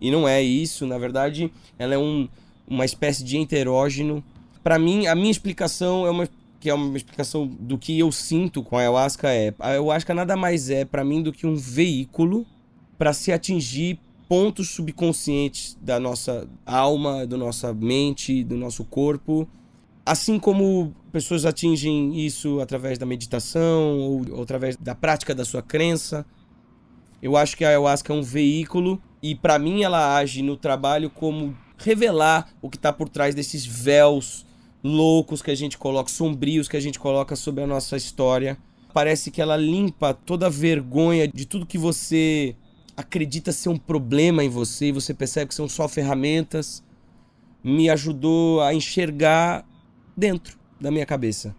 e não é isso. Na verdade, ela é um, uma espécie de enterógeno. Para mim, a minha explicação é uma que é uma explicação do que eu sinto com a ayahuasca é a ayahuasca nada mais é para mim do que um veículo para se atingir pontos subconscientes da nossa alma, da nossa mente, do nosso corpo. Assim como pessoas atingem isso através da meditação ou, ou através da prática da sua crença, eu acho que a ayahuasca é um veículo e para mim ela age no trabalho como revelar o que está por trás desses véus loucos que a gente coloca, sombrios que a gente coloca sobre a nossa história. Parece que ela limpa toda a vergonha de tudo que você acredita ser um problema em você e você percebe que são só ferramentas. Me ajudou a enxergar dentro da minha cabeça.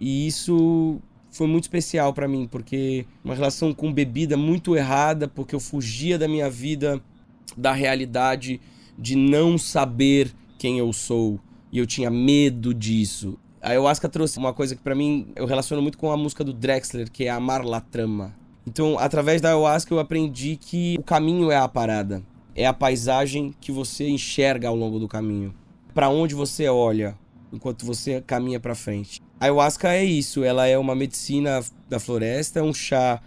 E isso foi muito especial para mim, porque uma relação com bebida muito errada, porque eu fugia da minha vida, da realidade de não saber quem eu sou, e eu tinha medo disso. A ayahuasca trouxe uma coisa que para mim eu relaciono muito com a música do Drexler, que é Amar la Trama. Então, através da ayahuasca eu aprendi que o caminho é a parada, é a paisagem que você enxerga ao longo do caminho, para onde você olha enquanto você caminha para frente. A ayahuasca é isso, ela é uma medicina da floresta, é um chá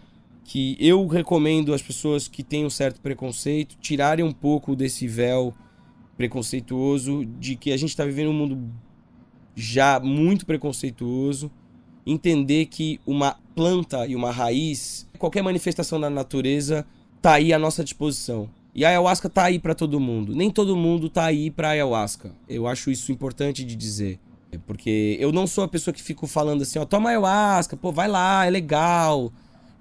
que eu recomendo às pessoas que têm um certo preconceito tirarem um pouco desse véu preconceituoso de que a gente está vivendo um mundo já muito preconceituoso, entender que uma planta e uma raiz, qualquer manifestação da natureza tá aí à nossa disposição. E a ayahuasca tá aí para todo mundo. Nem todo mundo tá aí para ayahuasca. Eu acho isso importante de dizer. Porque eu não sou a pessoa que fico falando assim, ó, toma ayahuasca, pô, vai lá, é legal.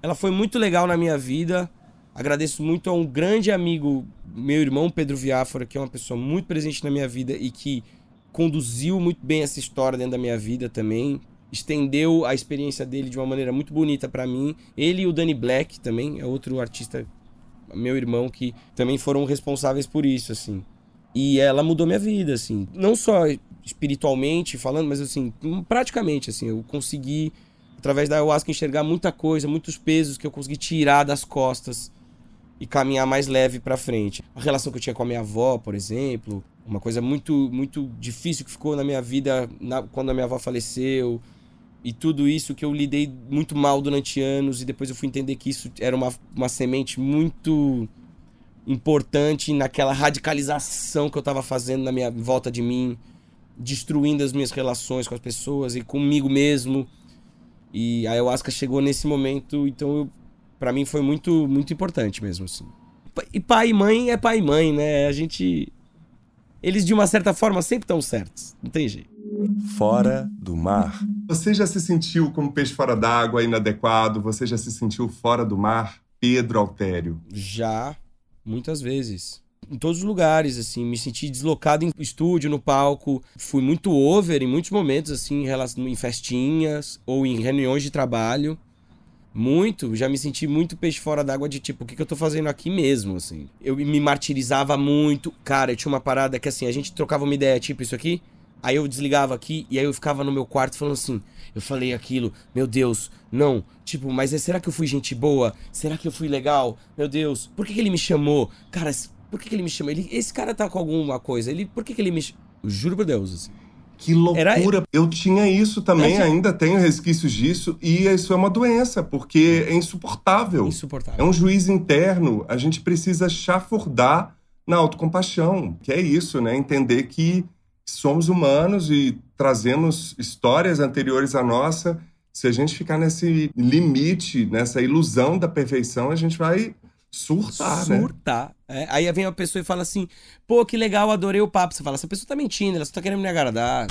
Ela foi muito legal na minha vida, Agradeço muito a um grande amigo, meu irmão Pedro Viáfora, que é uma pessoa muito presente na minha vida e que conduziu muito bem essa história dentro da minha vida também. Estendeu a experiência dele de uma maneira muito bonita para mim. Ele e o Danny Black também, é outro artista, meu irmão, que também foram responsáveis por isso, assim. E ela mudou minha vida, assim. Não só espiritualmente falando, mas assim, praticamente, assim. Eu consegui, através da ayahuasca, enxergar muita coisa, muitos pesos que eu consegui tirar das costas e caminhar mais leve para frente. A relação que eu tinha com a minha avó, por exemplo, uma coisa muito muito difícil que ficou na minha vida na, quando a minha avó faleceu e tudo isso que eu lidei muito mal durante anos e depois eu fui entender que isso era uma, uma semente muito importante naquela radicalização que eu estava fazendo na minha volta de mim, destruindo as minhas relações com as pessoas e comigo mesmo. E a ayahuasca chegou nesse momento, então para mim foi muito muito importante mesmo assim. E pai e mãe é pai e mãe, né? A gente eles de uma certa forma sempre estão certos, não tem jeito. Fora do mar. Você já se sentiu como peixe fora d'água, inadequado? Você já se sentiu fora do mar? Pedro Altério. Já, muitas vezes. Em todos os lugares, assim, me senti deslocado em estúdio, no palco. Fui muito over em muitos momentos, assim, em festinhas ou em reuniões de trabalho. Muito, já me senti muito peixe fora d'água de tipo, o que, que eu tô fazendo aqui mesmo, assim. Eu me martirizava muito. Cara, eu tinha uma parada que assim, a gente trocava uma ideia, tipo isso aqui. Aí eu desligava aqui e aí eu ficava no meu quarto falando assim: eu falei aquilo, meu Deus, não. Tipo, mas é, será que eu fui gente boa? Será que eu fui legal? Meu Deus, por que, que ele me chamou? Cara, por que, que ele me chamou? Ele, esse cara tá com alguma coisa. Ele, por que, que ele me. Juro por Deus, assim. Que loucura! Era... Eu tinha isso também, é, ainda tenho resquícios disso, e isso é uma doença, porque é insuportável. Insuportável. É um juiz interno, a gente precisa chafurdar na autocompaixão, que é isso, né? Entender que somos humanos e trazemos histórias anteriores à nossa. Se a gente ficar nesse limite, nessa ilusão da perfeição, a gente vai surtar, né? Surtar. É, aí vem uma pessoa e fala assim, pô, que legal, adorei o papo. Você fala, essa pessoa tá mentindo, ela só tá querendo me agradar.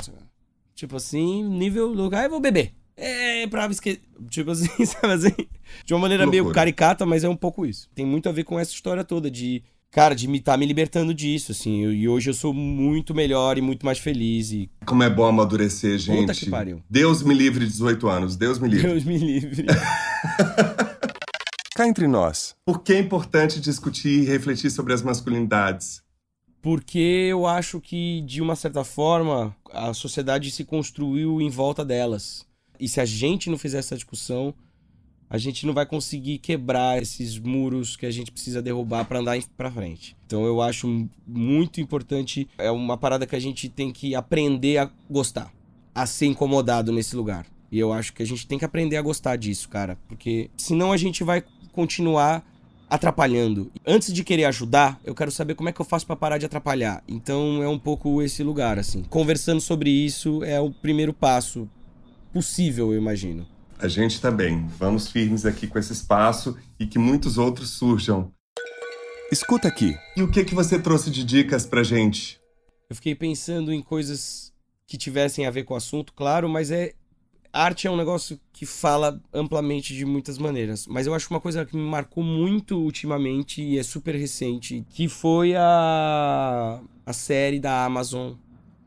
Tipo assim, nível lugar, eu vou beber. É, pra esquecer. Tipo assim, sabe assim? De uma maneira meio caricata, mas é um pouco isso. Tem muito a ver com essa história toda de, cara, de me estar tá me libertando disso, assim. e hoje eu sou muito melhor e muito mais feliz. E... Como é bom amadurecer, gente. Puta que pariu. Deus me livre de 18 anos. Deus me livre. Deus me livre. Cá entre nós, por que é importante discutir e refletir sobre as masculinidades? Porque eu acho que, de uma certa forma, a sociedade se construiu em volta delas. E se a gente não fizer essa discussão, a gente não vai conseguir quebrar esses muros que a gente precisa derrubar para andar para frente. Então eu acho muito importante, é uma parada que a gente tem que aprender a gostar, a ser incomodado nesse lugar. E eu acho que a gente tem que aprender a gostar disso, cara, porque senão a gente vai continuar atrapalhando. Antes de querer ajudar, eu quero saber como é que eu faço para parar de atrapalhar. Então é um pouco esse lugar assim. Conversando sobre isso é o primeiro passo possível, eu imagino. A gente bem. Vamos firmes aqui com esse espaço e que muitos outros surjam. Escuta aqui. E o que que você trouxe de dicas pra gente? Eu fiquei pensando em coisas que tivessem a ver com o assunto, claro, mas é arte é um negócio que fala amplamente de muitas maneiras, mas eu acho uma coisa que me marcou muito ultimamente e é super recente, que foi a, a série da Amazon,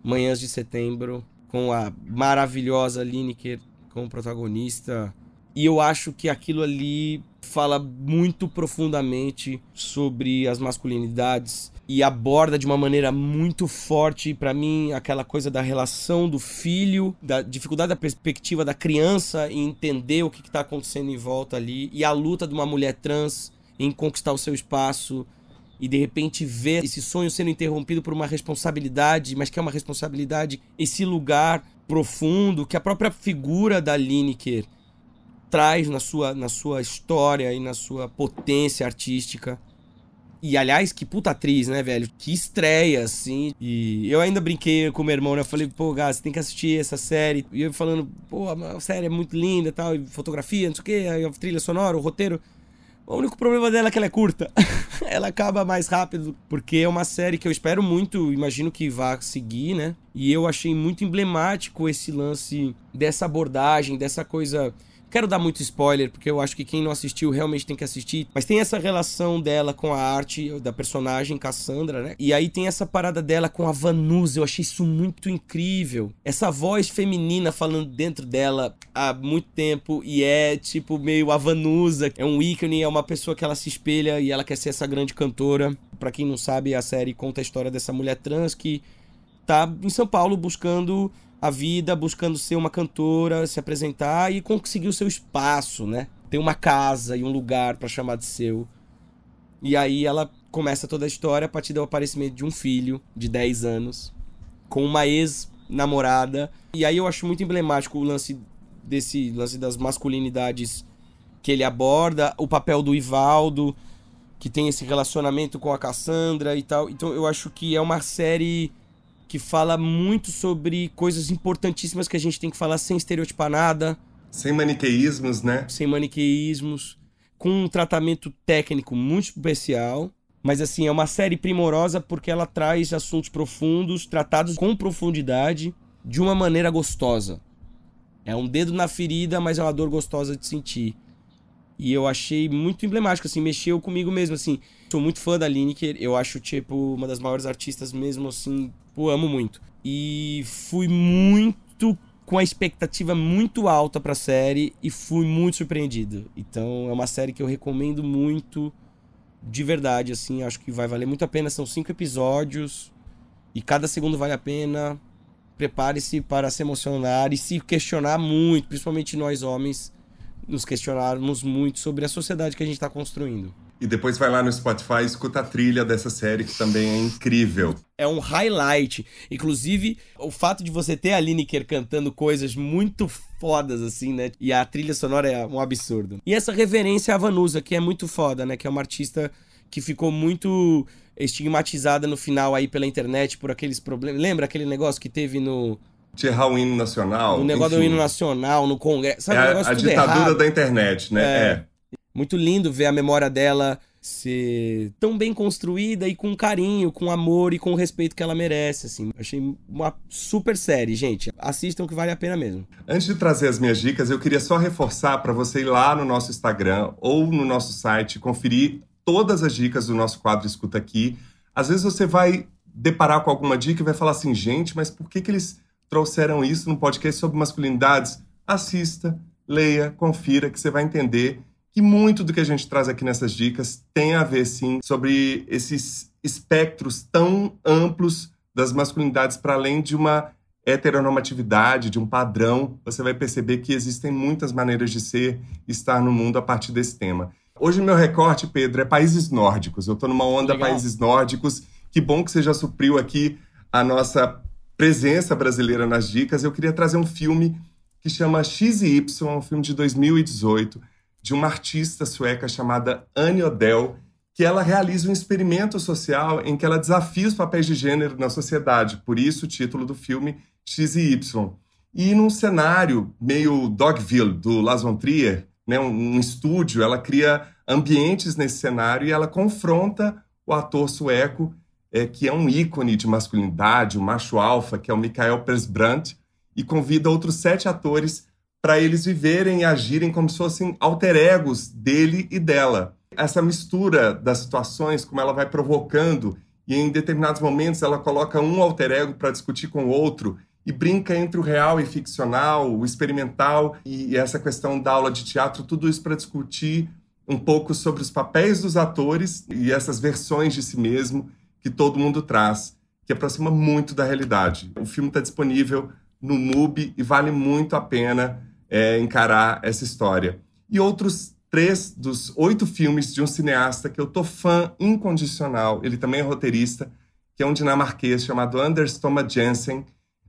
Manhãs de Setembro, com a maravilhosa Lineker como protagonista. E eu acho que aquilo ali fala muito profundamente sobre as masculinidades e aborda de uma maneira muito forte para mim aquela coisa da relação do filho, da dificuldade da perspectiva da criança em entender o que está acontecendo em volta ali e a luta de uma mulher trans em conquistar o seu espaço e de repente ver esse sonho sendo interrompido por uma responsabilidade, mas que é uma responsabilidade, esse lugar profundo que a própria figura da Lineker traz na sua, na sua história e na sua potência artística. E aliás, que puta atriz, né, velho? Que estreia, assim. E eu ainda brinquei com meu irmão, né? Eu falei, pô, Gás, você tem que assistir essa série. E eu falando, pô, a série é muito linda tal, e fotografia, não sei o quê, a trilha sonora, o roteiro. O único problema dela é que ela é curta. ela acaba mais rápido, porque é uma série que eu espero muito, imagino que vá seguir, né? E eu achei muito emblemático esse lance dessa abordagem, dessa coisa Quero dar muito spoiler, porque eu acho que quem não assistiu realmente tem que assistir. Mas tem essa relação dela com a arte da personagem Cassandra, né? E aí tem essa parada dela com a Vanusa. Eu achei isso muito incrível. Essa voz feminina falando dentro dela há muito tempo e é tipo meio a Vanusa. É um ícone, é uma pessoa que ela se espelha e ela quer ser essa grande cantora. Para quem não sabe, a série conta a história dessa mulher trans que tá em São Paulo buscando a vida, buscando ser uma cantora, se apresentar e conseguir o seu espaço, né? Ter uma casa e um lugar para chamar de seu. E aí ela começa toda a história a partir do aparecimento de um filho de 10 anos com uma ex-namorada. E aí eu acho muito emblemático o lance desse lance das masculinidades que ele aborda, o papel do Ivaldo, que tem esse relacionamento com a Cassandra e tal. Então eu acho que é uma série que fala muito sobre coisas importantíssimas que a gente tem que falar sem estereotipar nada. Sem maniqueísmos, né? Sem maniqueísmos. Com um tratamento técnico muito especial. Mas assim, é uma série primorosa porque ela traz assuntos profundos, tratados com profundidade, de uma maneira gostosa. É um dedo na ferida, mas é uma dor gostosa de sentir. E eu achei muito emblemático, assim, mexeu comigo mesmo, assim. Sou muito fã da Lineker, eu acho, tipo, uma das maiores artistas mesmo, assim, eu amo muito. E fui muito com a expectativa muito alta pra série e fui muito surpreendido. Então é uma série que eu recomendo muito, de verdade, assim, acho que vai valer muito a pena. São cinco episódios e cada segundo vale a pena. Prepare-se para se emocionar e se questionar muito, principalmente nós homens, nos questionarmos muito sobre a sociedade que a gente está construindo. E depois vai lá no Spotify e escuta a trilha dessa série, que também é incrível. É um highlight. Inclusive, o fato de você ter a Lineker cantando coisas muito fodas, assim, né? E a trilha sonora é um absurdo. E essa reverência à Vanusa, que é muito foda, né? Que é uma artista que ficou muito estigmatizada no final aí pela internet por aqueles problemas. Lembra aquele negócio que teve no Tirar o hino nacional. O negócio enfim. do hino nacional, no Congresso. Sabe, é a, a ditadura errado. da internet, né? É. é. Muito lindo ver a memória dela ser tão bem construída e com carinho, com amor e com o respeito que ela merece, assim. Achei uma super série, gente. Assistam que vale a pena mesmo. Antes de trazer as minhas dicas, eu queria só reforçar para você ir lá no nosso Instagram ou no nosso site conferir todas as dicas do nosso quadro Escuta Aqui. Às vezes você vai deparar com alguma dica e vai falar assim, gente, mas por que que eles trouxeram isso no podcast sobre masculinidades, assista, leia, confira, que você vai entender que muito do que a gente traz aqui nessas dicas tem a ver, sim, sobre esses espectros tão amplos das masculinidades para além de uma heteronormatividade, de um padrão. Você vai perceber que existem muitas maneiras de ser e estar no mundo a partir desse tema. Hoje, meu recorte, Pedro, é países nórdicos. Eu estou numa onda Legal. países nórdicos. Que bom que você já supriu aqui a nossa presença brasileira nas dicas, eu queria trazer um filme que chama X e Y, um filme de 2018, de uma artista sueca chamada Anne Odell, que ela realiza um experimento social em que ela desafia os papéis de gênero na sociedade. Por isso o título do filme X e Y. E num cenário meio Dogville, do Lars von Trier, né, um, um estúdio, ela cria ambientes nesse cenário e ela confronta o ator sueco é, que é um ícone de masculinidade, o macho alfa, que é o Michael Persbrandt, e convida outros sete atores para eles viverem e agirem como se fossem alter egos dele e dela. Essa mistura das situações, como ela vai provocando, e em determinados momentos ela coloca um alter ego para discutir com o outro, e brinca entre o real e ficcional, o experimental e essa questão da aula de teatro, tudo isso para discutir um pouco sobre os papéis dos atores e essas versões de si mesmo que todo mundo traz, que aproxima muito da realidade. O filme está disponível no MUBI e vale muito a pena é, encarar essa história. E outros três dos oito filmes de um cineasta que eu tô fã incondicional, ele também é roteirista, que é um dinamarquês chamado Anders Thomas Jensen.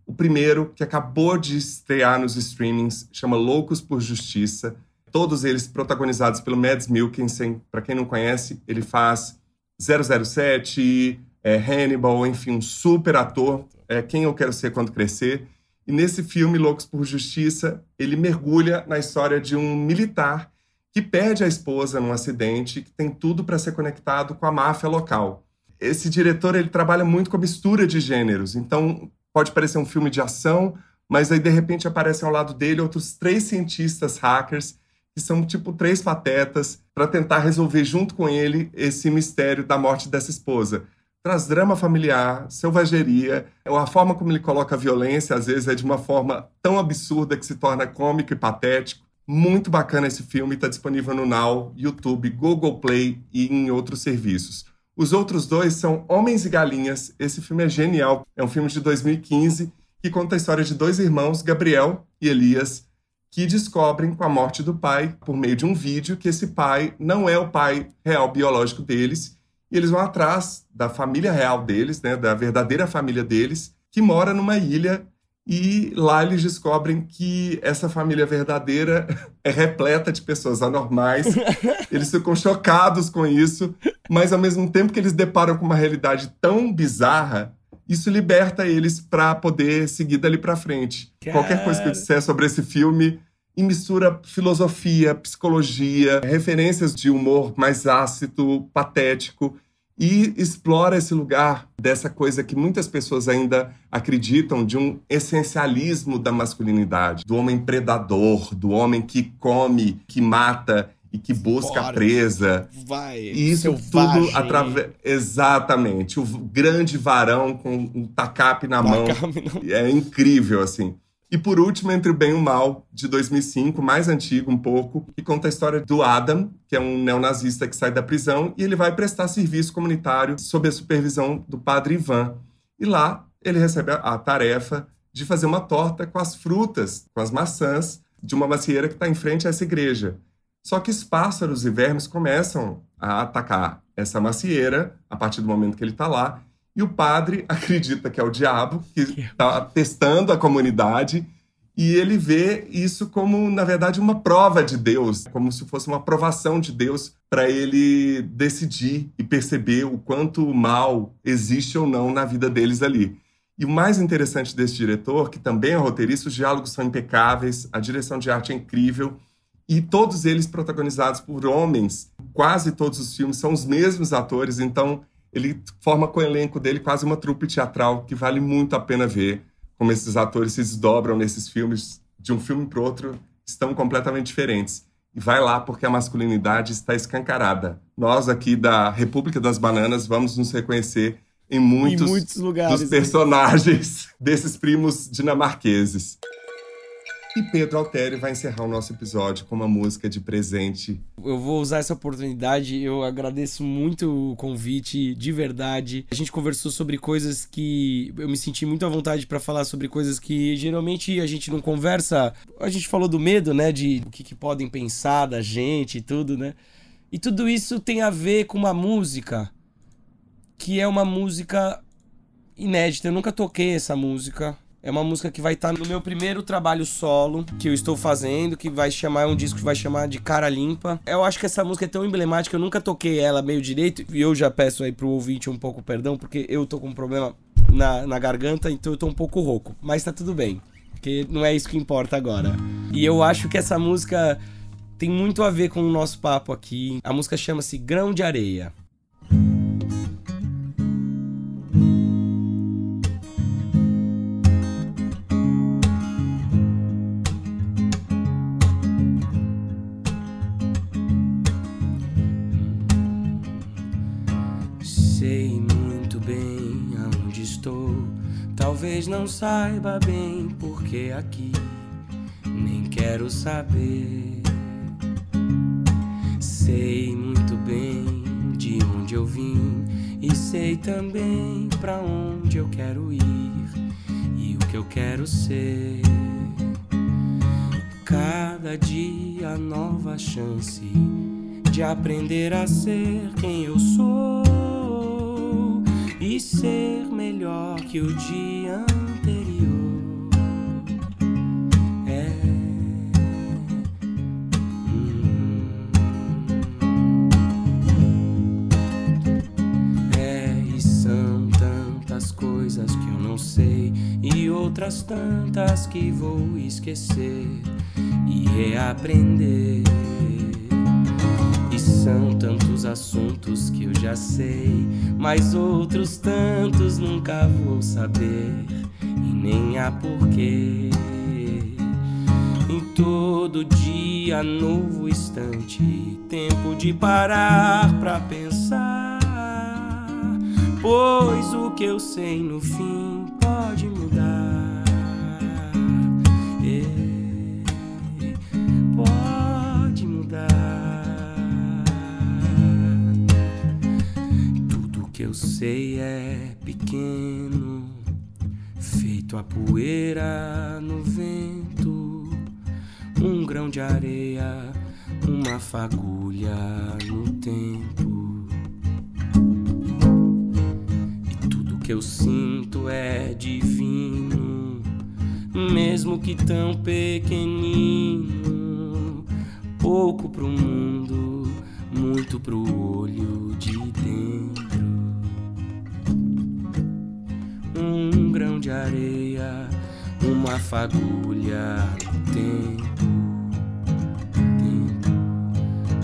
O primeiro, que acabou de estrear nos streamings, chama Loucos por Justiça. Todos eles protagonizados pelo Mads Mikkelsen. Para quem não conhece, ele faz 007, é, Hannibal, enfim, um super ator, é quem eu quero ser quando crescer. E nesse filme, Loucos por Justiça, ele mergulha na história de um militar que perde a esposa num acidente, que tem tudo para ser conectado com a máfia local. Esse diretor ele trabalha muito com a mistura de gêneros, então pode parecer um filme de ação, mas aí de repente aparecem ao lado dele outros três cientistas hackers que são tipo três patetas para tentar resolver junto com ele esse mistério da morte dessa esposa. Traz drama familiar, selvageria, a forma como ele coloca a violência às vezes é de uma forma tão absurda que se torna cômico e patético. Muito bacana esse filme, está disponível no Now, YouTube, Google Play e em outros serviços. Os outros dois são Homens e Galinhas. Esse filme é genial. É um filme de 2015 que conta a história de dois irmãos, Gabriel e Elias, que descobrem com a morte do pai, por meio de um vídeo, que esse pai não é o pai real biológico deles. E eles vão atrás da família real deles, né, da verdadeira família deles, que mora numa ilha. E lá eles descobrem que essa família verdadeira é repleta de pessoas anormais. Eles ficam chocados com isso, mas ao mesmo tempo que eles deparam com uma realidade tão bizarra, isso liberta eles para poder seguir dali para frente. Cara. Qualquer coisa que eu disser sobre esse filme e mistura filosofia, psicologia, referências de humor mais ácido, patético e explora esse lugar dessa coisa que muitas pessoas ainda acreditam de um essencialismo da masculinidade, do homem predador, do homem que come, que mata e que busca a presa. Vai, e isso selvagem. tudo através. Exatamente. O grande varão com o tacape na mão. É incrível, assim. E por último, Entre o Bem e o Mal, de 2005, mais antigo um pouco, que conta a história do Adam, que é um neonazista que sai da prisão e ele vai prestar serviço comunitário sob a supervisão do padre Ivan. E lá ele recebe a tarefa de fazer uma torta com as frutas, com as maçãs, de uma macieira que está em frente a essa igreja. Só que os pássaros e vermes começam a atacar essa macieira a partir do momento que ele está lá. E o padre acredita que é o diabo que está testando a comunidade. E ele vê isso como, na verdade, uma prova de Deus, como se fosse uma aprovação de Deus para ele decidir e perceber o quanto mal existe ou não na vida deles ali. E o mais interessante desse diretor, que também é roteirista, os diálogos são impecáveis, a direção de arte é incrível e todos eles protagonizados por homens. Quase todos os filmes são os mesmos atores, então ele forma com o elenco dele quase uma trupe teatral que vale muito a pena ver como esses atores se desdobram nesses filmes de um filme para outro, estão completamente diferentes. E vai lá porque a masculinidade está escancarada. Nós aqui da República das Bananas vamos nos reconhecer em muitos, em muitos lugares, dos personagens desses primos dinamarqueses. E Pedro Alteri vai encerrar o nosso episódio com uma música de presente. Eu vou usar essa oportunidade, eu agradeço muito o convite, de verdade. A gente conversou sobre coisas que eu me senti muito à vontade para falar sobre coisas que geralmente a gente não conversa. A gente falou do medo, né, de o que, que podem pensar da gente e tudo, né? E tudo isso tem a ver com uma música que é uma música inédita. Eu nunca toquei essa música. É uma música que vai estar tá no meu primeiro trabalho solo que eu estou fazendo, que vai chamar, é um disco que vai chamar de Cara Limpa. Eu acho que essa música é tão emblemática, eu nunca toquei ela meio direito, e eu já peço aí pro ouvinte um pouco perdão, porque eu tô com um problema na, na garganta, então eu tô um pouco rouco. Mas tá tudo bem, porque não é isso que importa agora. E eu acho que essa música tem muito a ver com o nosso papo aqui. A música chama-se Grão de Areia. Talvez não saiba bem porque aqui nem quero saber. Sei muito bem de onde eu vim e sei também para onde eu quero ir e o que eu quero ser. Cada dia nova chance de aprender a ser quem eu sou ser melhor que o dia anterior. É. Hum. É, e são tantas coisas que eu não sei, e outras tantas que vou esquecer e reaprender. São tantos assuntos que eu já sei, mas outros tantos nunca vou saber. E nem há porquê. Em todo dia, novo instante, tempo de parar pra pensar. Pois o que eu sei no fim pode mudar. Eu sei é pequeno, feito a poeira no vento, um grão de areia, uma fagulha no tempo. E tudo que eu sinto é divino, mesmo que tão pequenino, pouco pro mundo, muito pro olho de dentro. Um grão de areia, uma fagulha no tempo, tempo.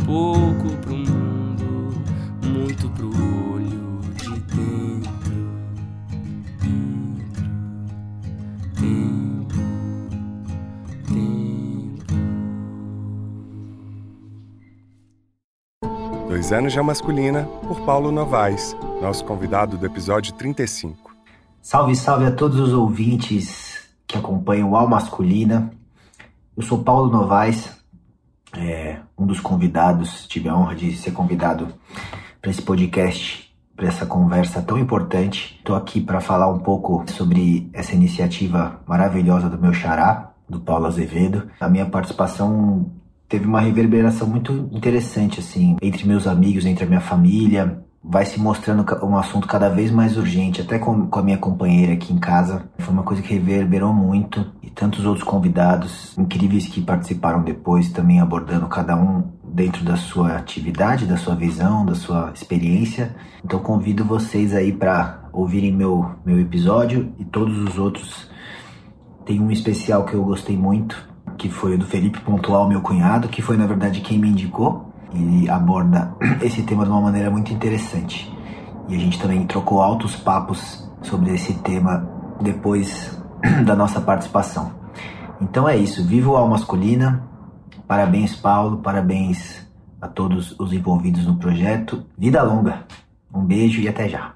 Pouco pro mundo, muito pro olho de dentro, dentro, tempo, tempo. Dois anos de masculina por Paulo Novaes, nosso convidado do episódio 35. Salve, salve a todos os ouvintes que acompanham o Al Masculina. Eu sou Paulo Novaes, é, um dos convidados. Tive a honra de ser convidado para esse podcast, para essa conversa tão importante. Estou aqui para falar um pouco sobre essa iniciativa maravilhosa do meu xará, do Paulo Azevedo. A minha participação teve uma reverberação muito interessante, assim, entre meus amigos, entre a minha família. Vai se mostrando um assunto cada vez mais urgente, até com, com a minha companheira aqui em casa. Foi uma coisa que reverberou muito. E tantos outros convidados incríveis que participaram depois, também abordando cada um dentro da sua atividade, da sua visão, da sua experiência. Então convido vocês aí para ouvirem meu, meu episódio e todos os outros tem um especial que eu gostei muito, que foi o do Felipe Pontual, meu cunhado, que foi na verdade quem me indicou. Ele aborda esse tema de uma maneira muito interessante. E a gente também trocou altos papos sobre esse tema depois da nossa participação. Então é isso, viva o Al Masculina. Parabéns, Paulo, parabéns a todos os envolvidos no projeto. Vida longa. Um beijo e até já.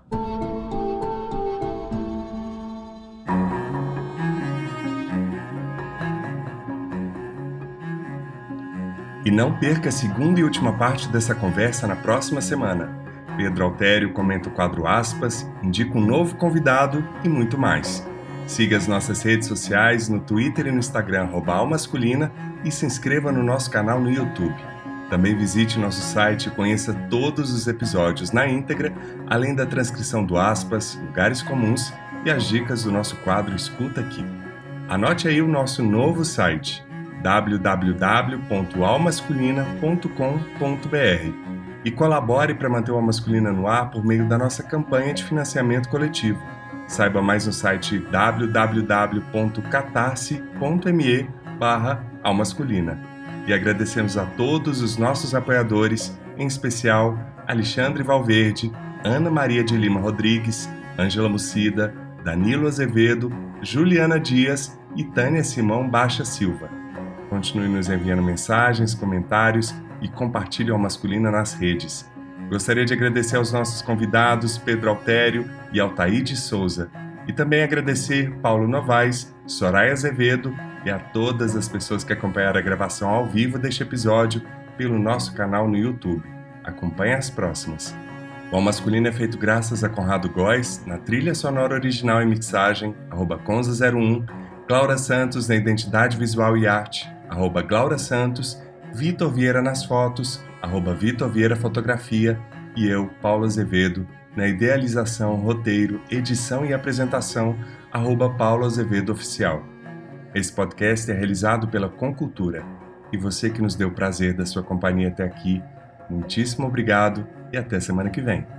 E não perca a segunda e última parte dessa conversa na próxima semana. Pedro Altério comenta o quadro Aspas, indica um novo convidado e muito mais. Siga as nossas redes sociais no Twitter e no Instagram Almasculina e se inscreva no nosso canal no YouTube. Também visite nosso site e conheça todos os episódios na íntegra, além da transcrição do Aspas, lugares comuns e as dicas do nosso quadro Escuta Aqui. Anote aí o nosso novo site www.almasculina.com.br e colabore para manter o Almasculina no ar por meio da nossa campanha de financiamento coletivo. Saiba mais no site www.catarse.me barra almasculina. E agradecemos a todos os nossos apoiadores, em especial Alexandre Valverde, Ana Maria de Lima Rodrigues, Ângela Mucida, Danilo Azevedo, Juliana Dias e Tânia Simão Baixa Silva. Continue nos enviando mensagens, comentários e compartilhe o Masculina nas redes. Gostaria de agradecer aos nossos convidados Pedro Altério e Altaíde Souza, e também agradecer Paulo Novaes, Soraya Azevedo e a todas as pessoas que acompanharam a gravação ao vivo deste episódio pelo nosso canal no YouTube. Acompanhe as próximas. O Al Masculino é feito graças a Conrado Góes, na trilha sonora original e mixagem, arroba Conza01, Glaura Santos na identidade visual e arte, arroba Glaura Santos, Vitor Vieira nas fotos, arroba Vitor Vieira Fotografia, e eu, Paulo Azevedo, na idealização, roteiro, edição e apresentação, arroba Paulo Azevedo Oficial. Esse podcast é realizado pela Concultura, e você que nos deu o prazer da sua companhia até aqui, muitíssimo obrigado e até semana que vem.